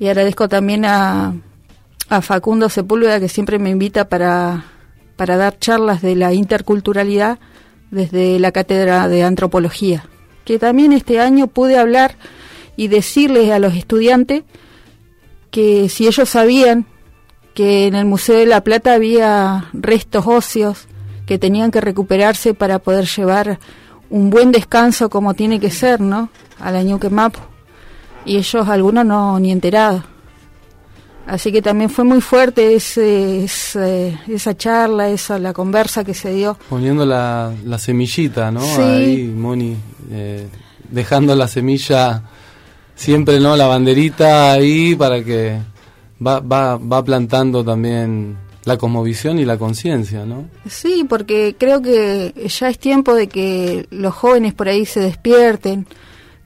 Y agradezco también a, a Facundo Sepúlveda, que siempre me invita para, para dar charlas de la interculturalidad desde la cátedra de antropología. Que también este año pude hablar y decirles a los estudiantes que si ellos sabían que en el Museo de la Plata había restos óseos que tenían que recuperarse para poder llevar un buen descanso como tiene que ser, ¿no? Al año que Mapo. Y ellos, algunos no ni enterados. Así que también fue muy fuerte ese, esa charla, esa la conversa que se dio. Poniendo la, la semillita, ¿no? Ahí, Moni, eh, dejando la semilla siempre, ¿no? La banderita ahí para que va, va, va plantando también la cosmovisión y la conciencia, ¿no? Sí, porque creo que ya es tiempo de que los jóvenes por ahí se despierten,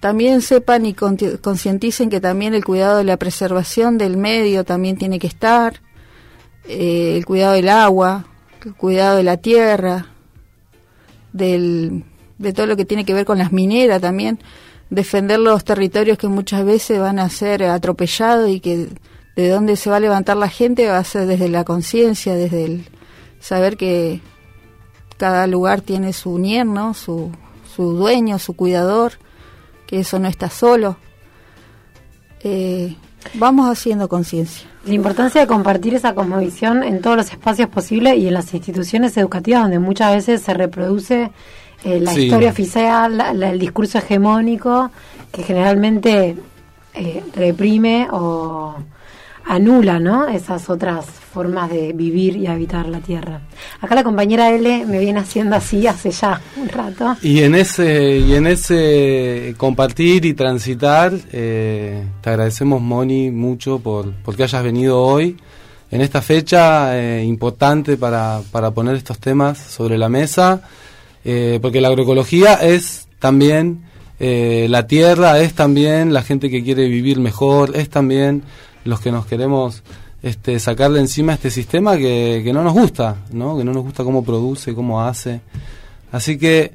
también sepan y concienticen que también el cuidado de la preservación del medio también tiene que estar, eh, el cuidado del agua, el cuidado de la tierra, del, de todo lo que tiene que ver con las mineras también, defender los territorios que muchas veces van a ser atropellados y que de dónde se va a levantar la gente va a ser desde la conciencia, desde el saber que cada lugar tiene su nierno, su, su dueño, su cuidador, que eso no está solo. Eh, vamos haciendo conciencia. La importancia de compartir esa cosmovisión en todos los espacios posibles y en las instituciones educativas donde muchas veces se reproduce eh, la historia oficial, el discurso hegemónico que generalmente eh, reprime o anula ¿no? esas otras formas de vivir y habitar la tierra. Acá la compañera L me viene haciendo así hace ya un rato. Y en ese, y en ese compartir y transitar, eh, te agradecemos Moni mucho por porque hayas venido hoy en esta fecha eh, importante para, para poner estos temas sobre la mesa, eh, porque la agroecología es también la tierra, es también la gente que quiere vivir mejor, es también los que nos queremos este, sacarle encima este sistema que, que no nos gusta, ¿no? que no nos gusta cómo produce, cómo hace. Así que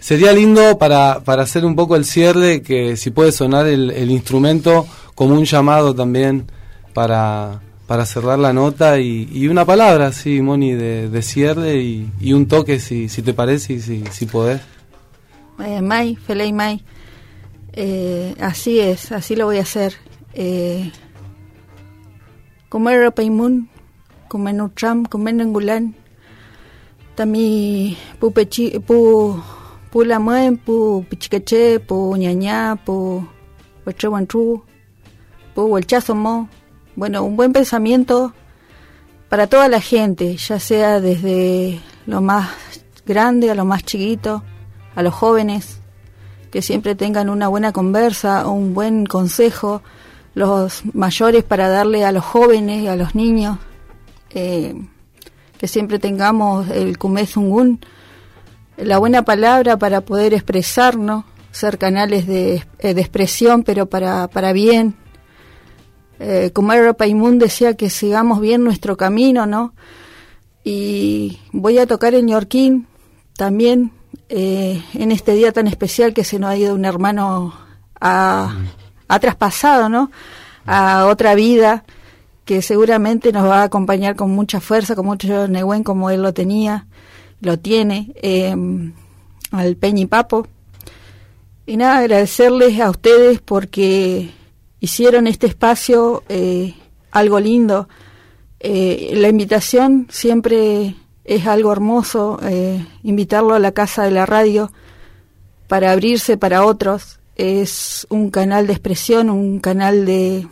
sería lindo para, para hacer un poco el cierre, que si puede sonar el, el instrumento como un llamado también para, para cerrar la nota y, y una palabra, sí, Moni, de, de cierre y, y un toque, si, si te parece y si, si podés. Eh, May, Feley May. Eh, así es, así lo voy a hacer. Eh, comer paimun, comer nutram, comer nengulan. Tami pu pechi, pu pu lamuen, pu pichicache, pu ñaña, pu huachehuantru, pu huelchazomo. Bueno, un buen pensamiento para toda la gente, ya sea desde lo más grande a lo más chiquito, a los jóvenes, que siempre tengan una buena conversa, un buen consejo, los mayores para darle a los jóvenes y a los niños, eh, que siempre tengamos el kumezungun, la buena palabra para poder expresarnos, ser canales de, eh, de expresión, pero para, para bien. Eh, era Paimun decía que sigamos bien nuestro camino, ¿no? Y voy a tocar en Yorquín también eh, en este día tan especial que se nos ha ido un hermano a, ha traspasado, ¿no? A otra vida que seguramente nos va a acompañar con mucha fuerza, con mucho Nehuen como él lo tenía, lo tiene, eh, al Peñi Papo. Y nada, agradecerles a ustedes porque hicieron este espacio eh, algo lindo. Eh, la invitación siempre es algo hermoso, eh, invitarlo a la casa de la radio para abrirse para otros. Es un canal de expresión, un canal de,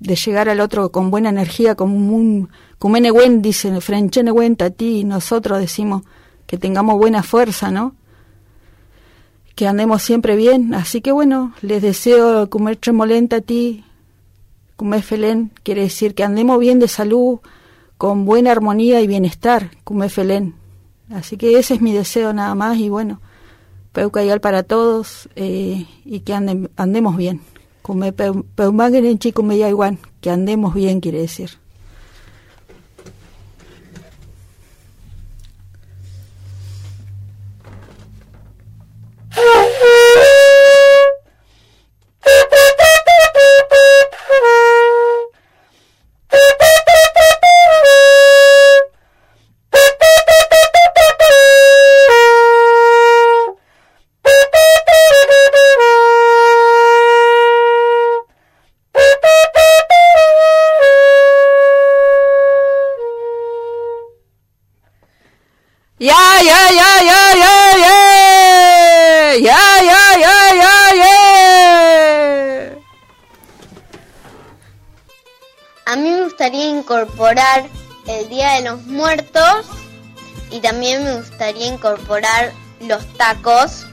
de llegar al otro con buena energía, como un Kumene Wen, dicen, Frenchene Wen, Tati, nosotros decimos que tengamos buena fuerza, ¿no? Que andemos siempre bien. Así que bueno, les deseo tremolenta a ti, comer felén, quiere decir que andemos bien de salud, con buena armonía y bienestar, comer felén. Así que ese es mi deseo nada más y bueno, peucayal para todos eh, y que andemos bien. Come peumaguen en chico igual, que andemos bien quiere decir. <laughs> gustaría incorporar los tacos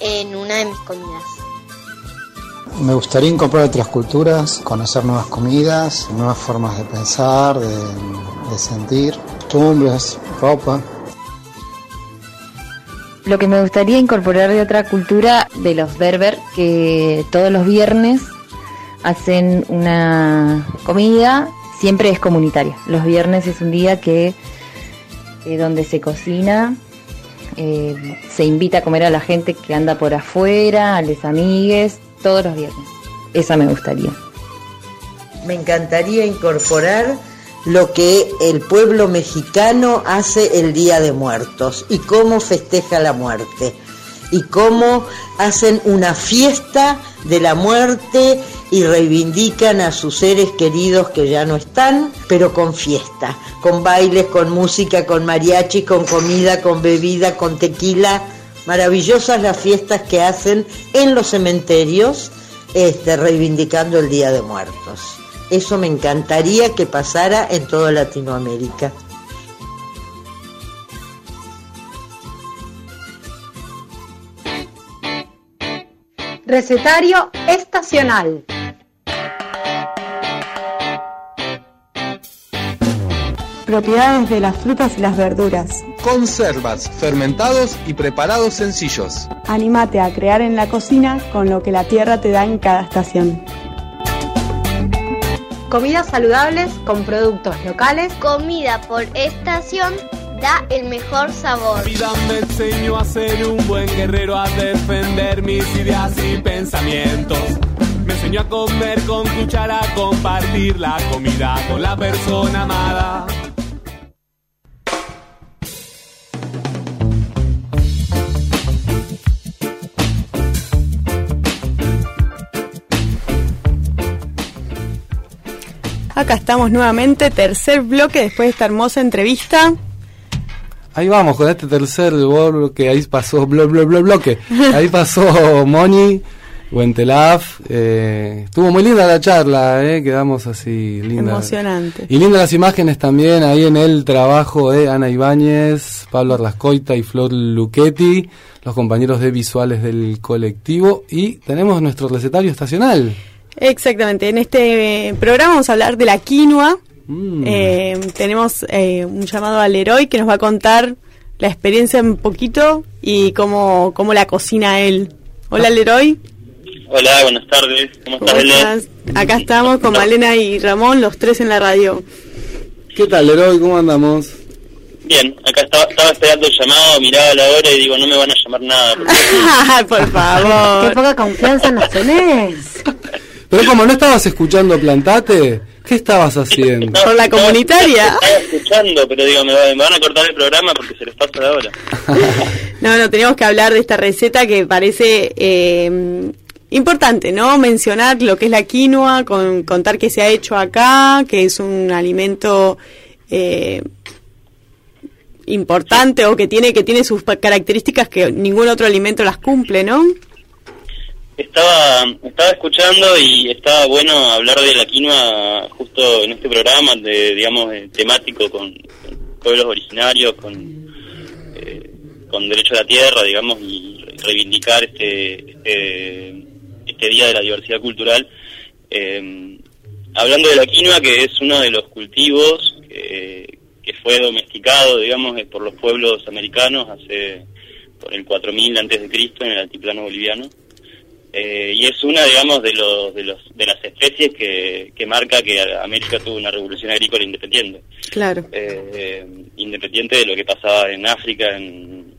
en una de mis comidas. Me gustaría incorporar otras culturas, conocer nuevas comidas, nuevas formas de pensar, de, de sentir, costumbres, ropa. Lo que me gustaría incorporar de otra cultura de los berber, que todos los viernes hacen una comida, siempre es comunitaria. Los viernes es un día que eh, donde se cocina, eh, se invita a comer a la gente que anda por afuera, a los amigues, todos los viernes. Esa me gustaría. Me encantaría incorporar lo que el pueblo mexicano hace el Día de Muertos y cómo festeja la muerte y cómo hacen una fiesta de la muerte y reivindican a sus seres queridos que ya no están, pero con fiesta, con bailes, con música, con mariachi, con comida, con bebida, con tequila. Maravillosas las fiestas que hacen en los cementerios este, reivindicando el Día de Muertos. Eso me encantaría que pasara en toda Latinoamérica. Recetario estacional. Propiedades de las frutas y las verduras. Conservas, fermentados y preparados sencillos. Anímate a crear en la cocina con lo que la tierra te da en cada estación. Comidas saludables con productos locales. Comida por estación da el mejor sabor. La vida me enseñó a ser un buen guerrero, a defender mis ideas y pensamientos. Me enseñó a comer con cuchara, a compartir la comida con la persona amada. Acá estamos nuevamente, tercer bloque después de esta hermosa entrevista. Ahí vamos con este tercer bloque, ahí pasó <laughs> blo, blo, blo, bloque. Ahí pasó Moni, Wentelaf. Eh, estuvo muy linda la charla, eh, quedamos así linda. Emocionante. Y lindas las imágenes también ahí en el trabajo de Ana Ibáñez, Pablo Arlascoita y Flor Luchetti, los compañeros de visuales del colectivo. Y tenemos nuestro recetario estacional. Exactamente, en este eh, programa vamos a hablar de la quinoa. Mm. Eh, tenemos eh, un llamado al Leroy que nos va a contar la experiencia un poquito y cómo, cómo la cocina él. Hola Leroy. Hola, buenas tardes. ¿Cómo, ¿Cómo estás, estás? Acá estamos con Malena y Ramón, los tres en la radio. ¿Qué tal, Leroy? ¿Cómo andamos? Bien, acá estaba, estaba esperando el llamado, miraba la hora y digo, no me van a llamar nada. porque- <laughs> Por favor. Qué poca confianza nos tenés. <laughs> Pero como no estabas escuchando Plantate, ¿qué estabas haciendo? Por la comunitaria. Estaba escuchando, pero digo, me, va- me van a cortar el programa porque se les pasa la hora. <laughs> No, no, teníamos que hablar de esta receta que parece eh, importante, ¿no? Mencionar lo que es la quinoa, con, contar que se ha hecho acá, que es un alimento eh, importante o que tiene que tiene sus características que ningún otro alimento las cumple, ¿no? Estaba, estaba escuchando y estaba bueno hablar de la quinoa justo en este programa, de, digamos, temático con, con pueblos originarios, con, eh, con derecho a la tierra, digamos, y reivindicar este, este, este Día de la Diversidad Cultural. Eh, hablando de la quinoa, que es uno de los cultivos que, que fue domesticado, digamos, eh, por los pueblos americanos hace por el 4000 antes de Cristo en el altiplano boliviano. Eh, y es una, digamos, de los de los de las especies que, que marca que América tuvo una revolución agrícola independiente, Claro. Eh, independiente de lo que pasaba en África, en,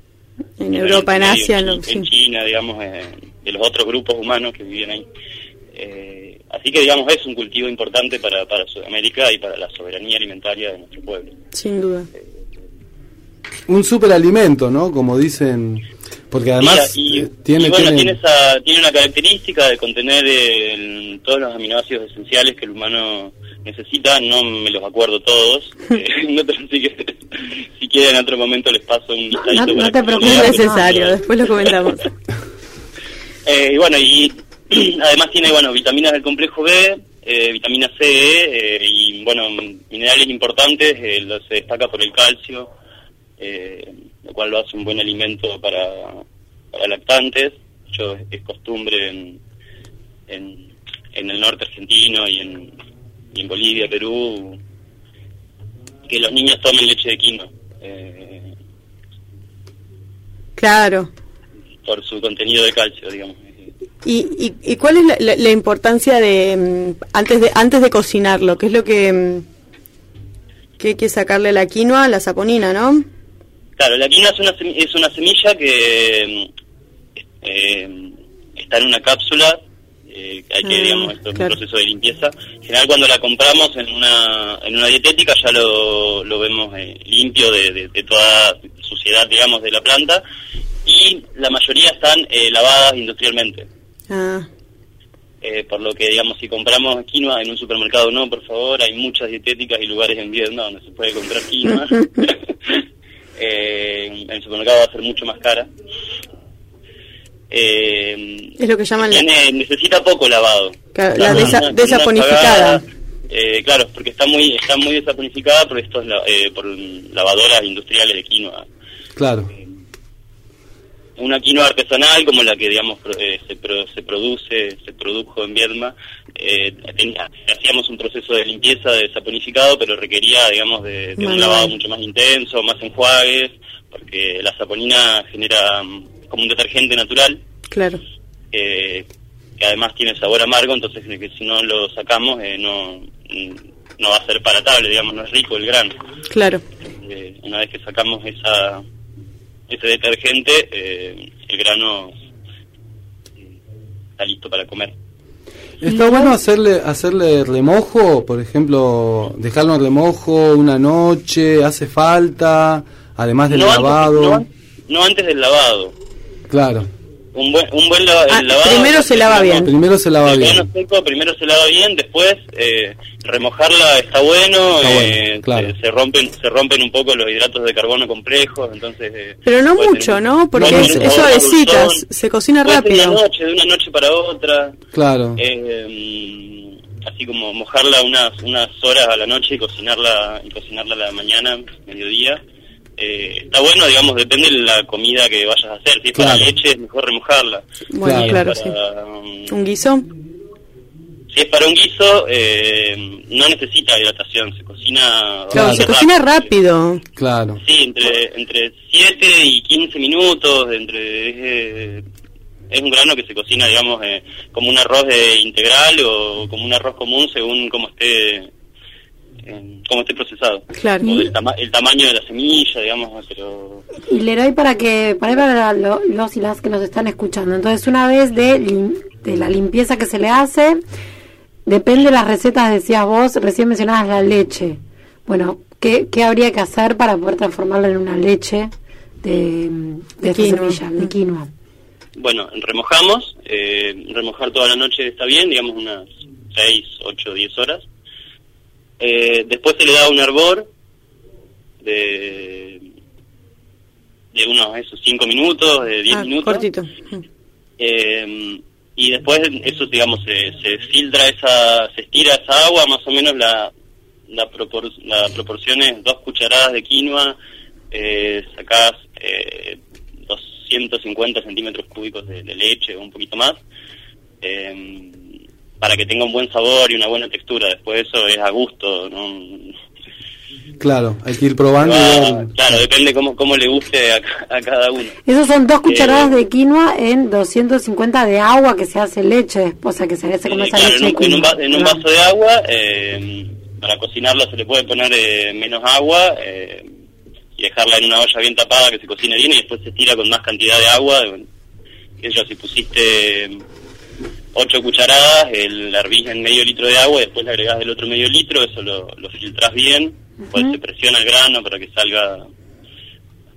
En Europa, en Asia, sí. en China, digamos, eh, de los otros grupos humanos que vivían ahí. Eh, así que, digamos, es un cultivo importante para, para Sudamérica y para la soberanía alimentaria de nuestro pueblo. Sin duda. Un superalimento, ¿no? Como dicen. Porque además y, eh, tiene, y bueno, tiene- tiene, esa, tiene una característica de contener eh, el- todos los aminoácidos esenciales que el humano necesita. No me los acuerdo todos. <laughs> eh, <laughs> no te- así que, si quieren, en otro momento les paso un listadito. No, no te preocupes, es necesario, después lo comentamos. <laughs> Eh, y bueno, y <clears throat> además tiene, bueno, vitaminas del complejo B, eh, vitamina C eh, y, bueno, minerales importantes. eh, se destaca por el calcio, eh, lo cual lo hace un buen alimento para, para lactantes. Yo, es costumbre en, en, en el norte argentino y en, y en Bolivia, Perú, que los niños tomen leche de quinoa. eh, Claro. por su contenido de calcio, digamos. ¿Y, y, y cuál es la, la- la importancia de mm, antes de antes de cocinarlo? ¿Qué es lo que mm, que hay que sacarle a la quinoa, la saponina, no? Claro, la quinoa es una, semi- es una semilla que mm, eh, está en una cápsula, eh, hay que, Ah, digamos, esto es claro. un proceso de limpieza. En general, cuando la compramos en una, en una dietética ya lo, lo vemos eh, limpio de, de- de toda suciedad, digamos, de la planta, y la mayoría están eh, lavadas industrialmente. Ah, Eh, por lo que, digamos, si compramos quinoa en un supermercado, no, por favor, hay muchas dietéticas y lugares en Vietnam donde se puede comprar quinoa. <laughs> Eh, en el supermercado va a ser mucho más cara. Eh, es lo que llaman la, necesita poco lavado. La Una- desa- una- desaponificada. una eh, claro, porque está muy está muy desaponificada por estos la- eh, por lavadoras industriales de quinoa. Claro. una quinoa artesanal como la que digamos pro- eh, se, pro- se produce se produjo en Viedma eh, tenía- hacíamos un proceso de limpieza de saponificado pero requería digamos de, de un lavado mucho más intenso más enjuagues porque la saponina genera mm, como un detergente natural claro. eh, que además tiene sabor amargo entonces eh, que si no lo sacamos eh, no mm, no va a ser palatable digamos no es rico el grano Claro. eh, una vez que sacamos esa ese detergente, eh, el grano está listo para comer. Está bueno hacerle hacerle remojo, por ejemplo, dejarlo en remojo una noche, hace falta, además del No antes- lavado. no, no antes del lavado. Claro. Un buen, un buen Ah, el lavado. primero se lava bien. Primero se lava bien. seco primero se lava bien, después eh, remojarla está bueno, Está bueno, eh, claro. se, se rompen se rompen un poco los hidratos de carbono complejos, entonces... eh, Pero no mucho, tener- ¿no? Porque es, tener es un sabor más suavecita, dulzón. se cocina rápido. Una noche, de una noche para otra. Claro. Eh, así como mojarla unas unas horas a la noche y cocinarla y cocinarla a la mañana, mediodía. Eh, está bueno, digamos, depende de la comida que vayas a hacer. Si es para leche, es mejor remojarla. Bueno, Si claro, para, um, ¿Un guiso? Si es para un guiso, eh, no necesita hidratación, se cocina... Claro, se rápido. cocina rápido. Claro. Sí, entre entre 7 y 15 minutos, entre eh, es un grano que se cocina, digamos, eh, como un arroz eh, integral o como un arroz común según cómo esté eh, cómo esté procesado. Claro. O del tama- el tamaño de la semilla, digamos, pero Y Leroy para que para, para lo- los y las que nos están escuchando. Entonces, una vez de, lim- de la limpieza que se le hace, depende de las recetas, decías vos, recién mencionabas la leche. Bueno, ¿qué, qué habría que hacer para poder transformarla en una leche de, de esta quinoa. semilla, de quinoa? bueno, remojamos, eh, remojar toda la noche está bien, digamos unas 6, 8, 10 horas. Eh, después se le da un hervor de, de unos esos 5 minutos, de 10 Ah, minutos. cortito. Eh, y después eso, digamos, se, se filtra esa, se estira esa agua, más o menos la, la, propor- la proporción es dos cucharadas de quinoa, eh, sacás eh, 250 centímetros cúbicos de, de leche o un poquito más, eh, para que tenga un buen sabor y una buena textura. Después eso es a gusto, ¿no? Claro, hay que ir probando. y Va- ver. claro, depende cómo, cómo le guste a, ca- a cada uno. Esos son dos cucharadas Eh, de quinoa en 250 de agua que se hace leche, o sea, que se hace como Eh, esa claro, leche en, de un, en un quinoa. va- en un vaso de agua, eh, para cocinarlo se le puede poner eh, menos agua eh, y dejarla en una olla bien tapada que se cocine bien y después se tira con más cantidad de agua. eh, yo, si pusiste 8 cucharadas, el la hervís en medio litro de agua y después le agregás el otro medio litro, eso lo, lo filtrás bien, después se presiona el grano para que salga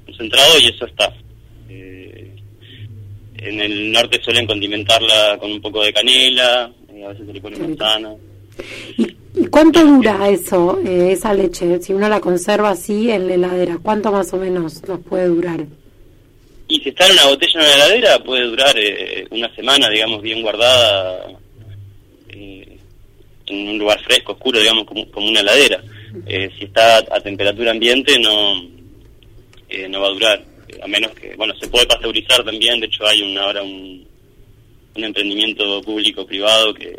concentrado y eso está. Eh, en el norte suelen condimentarla con un poco de canela, eh, a veces se le pone manzana. ¿Y cuánto dura eso, eh, esa leche? Si uno la conserva así en la heladera, ¿cuánto más o menos nos puede durar? Y si está en una botella en la heladera, puede durar eh, una semana, digamos, bien guardada eh, en un lugar fresco, oscuro, digamos, como, una heladera. Eh, si está a temperatura ambiente, no, eh, no va a durar. A menos que, bueno, se puede pasteurizar también. De hecho, hay un, ahora un, un emprendimiento público-privado que,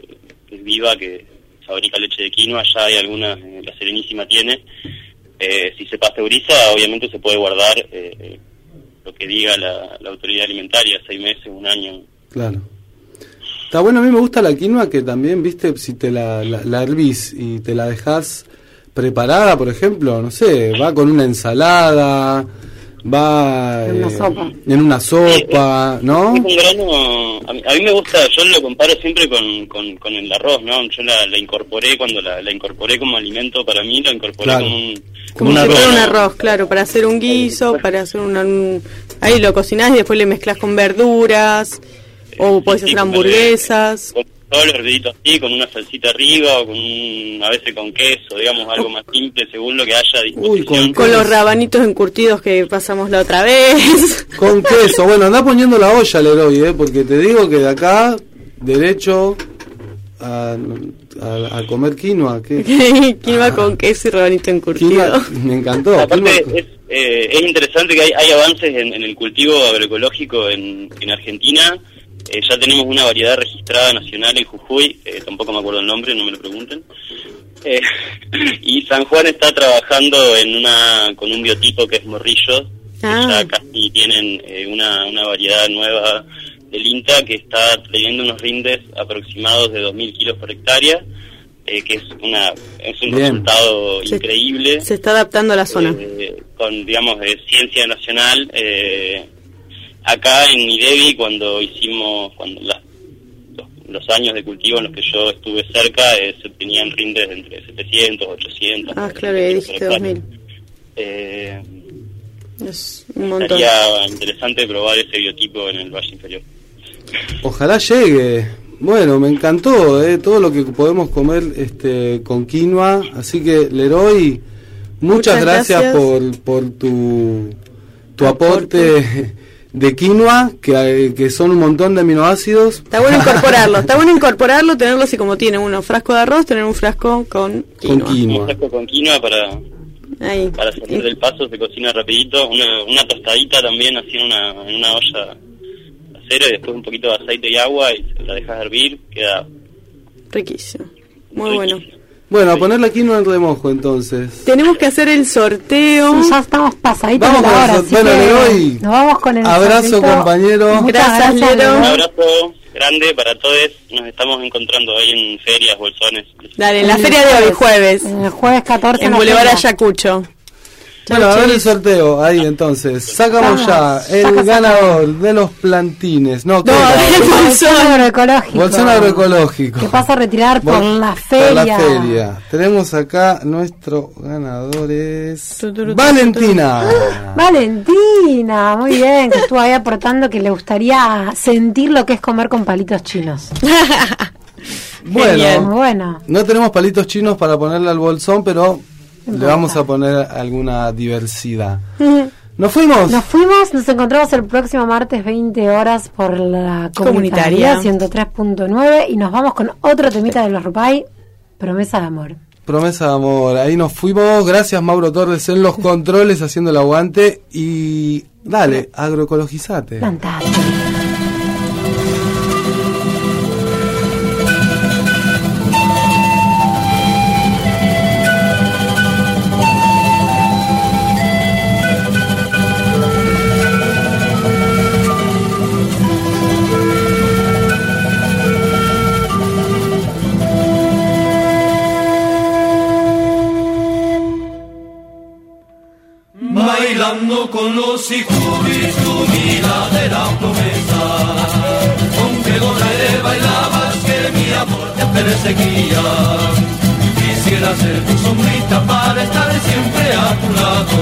que es Viva, que fabrica leche de quinoa. Ya hay algunas, eh, la Serenísima tiene. Si se pasteuriza, obviamente se puede guardar lo que diga la, la autoridad alimentaria, seis meses, un año. Claro. Está bueno, a mí me gusta la quinoa que también, viste, si te la, la, la y te la dejas preparada, por ejemplo, no sé, va con una ensalada, va En una eh, sopa. en una sopa, ¿no? Es un grano, a mí, a mí me gusta, yo lo comparo siempre con, con, con el arroz, ¿no? Yo la, la incorporé, cuando la, la incorporé como alimento para mí, la incorporé Claro. como un... Como Como un si fuera arroz. un arroz, claro, para hacer un guiso, para hacer una, un- ahí lo cocinás y después le mezclas con verduras, o podés sí, hacer hamburguesas. Con todo lo hervidito así, con una salsita arriba, o con un, a veces con queso, digamos, algo más simple, según lo que haya a disposición. Con los rabanitos encurtidos que pasamos la otra vez. <laughs> Con queso. Bueno, anda poniendo la olla, Leroy, ¿eh? porque te digo que de acá, derecho a, a, a comer quinoa. ¿qué? <laughs> Quinoa con queso y rabanito encurtido. Quinoa, me encantó. Aparte, es, eh, es interesante que hay, hay avances en, en el cultivo agroecológico en, en Argentina. Eh, ya tenemos una variedad registrada nacional en Jujuy, eh, tampoco me acuerdo el nombre, no me lo pregunten. Eh, <clears throat> y San Juan está trabajando en una con un biotipo que es morrillo. que Ah. Ya casi tienen eh, una, una variedad nueva del INTA que está teniendo unos rindes aproximados de 2.000 kilos por hectárea, que es, una, es un Bien. resultado Se- increíble Se está adaptando a la zona. con, digamos, de ciencia nacional. eh, acá en IDEBI, cuando hicimos, cuando los- los años de cultivo en los que yo estuve cerca eh, se tenían rindes de entre 700, 800. Ah, claro, por hectárea. 2000. Eh, Es un montón. Sería interesante probar ese biotipo en el Valle Inferior. Ojalá llegue. Bueno, me encantó eh, todo lo que podemos comer este con quinoa. Así que, Leroy, muchas, Muchas gracias, gracias. por, por tu, tu aporte de quinoa, que, que son un montón de aminoácidos. Está bueno <laughs> incorporarlo, está bueno incorporarlo, tenerlo así como tiene uno, frasco de arroz, tener un frasco con Con quinoa. Un quinoa. frasco con quinoa para, Ahí. para salir del paso, se cocina rapidito. Una, una tostadita también así en una, en una olla de acero y después un poquito de aceite y agua y la dejas hervir, queda Riquísimo. Muy bueno. Bueno, a poner la quinoa en remojo entonces. Tenemos que hacer el sorteo. Sí, ya estamos pasaditos Vamos de la con hora, sor- bueno, Leroy, nos vamos con el abrazo, sorteito. compañero. Gracias, gracias, Lero. Un abrazo grande para todos. Nos estamos encontrando ahí en ferias, bolsones. Dale, en la feria de hoy, jueves. El jueves 14 En la Boulevard. Ayacucho. Bueno, a ver el sorteo, ahí entonces. Sacamos Vamos, ya el saca, saca. ganador de los plantines. No, ¿qué No, del <laughs> Bolsón agroecológico. Bolsón agroecológico. Que pasa a retirar por Bol- la por la feria. feria. Tenemos acá nuestro ganador es Tu, tu, tu, tu, Valentina. <gasps> Valentina, muy bien, que estuvo ahí aportando que le gustaría sentir lo que es comer con palitos chinos. <laughs> Bueno, bueno. no tenemos palitos chinos para ponerle al bolsón, pero le vamos a poner alguna diversidad. ¿Nos fuimos? Nos fuimos, nos encontramos el próximo martes 20 horas por la comunitaria Comunitaria. 103.9 y nos vamos con otro temita de los Rupay, promesa de amor. Promesa de amor. Ahí nos fuimos. Gracias, Mauro Torres, en los controles, haciendo el aguante. Y dale, agroecologizate. Plantate. Con los sicuris, tu mirada era promesa. Con que doble bailabas que mi amor te perseguía. Quisiera ser tu sombrita para estar siempre a tu lado.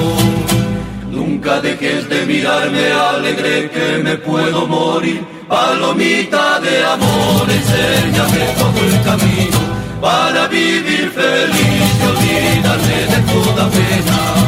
Nunca dejes de mirarme alegre que me puedo morir. Palomita de amor, enséñame todo el camino para vivir feliz y olvidarme de toda pena.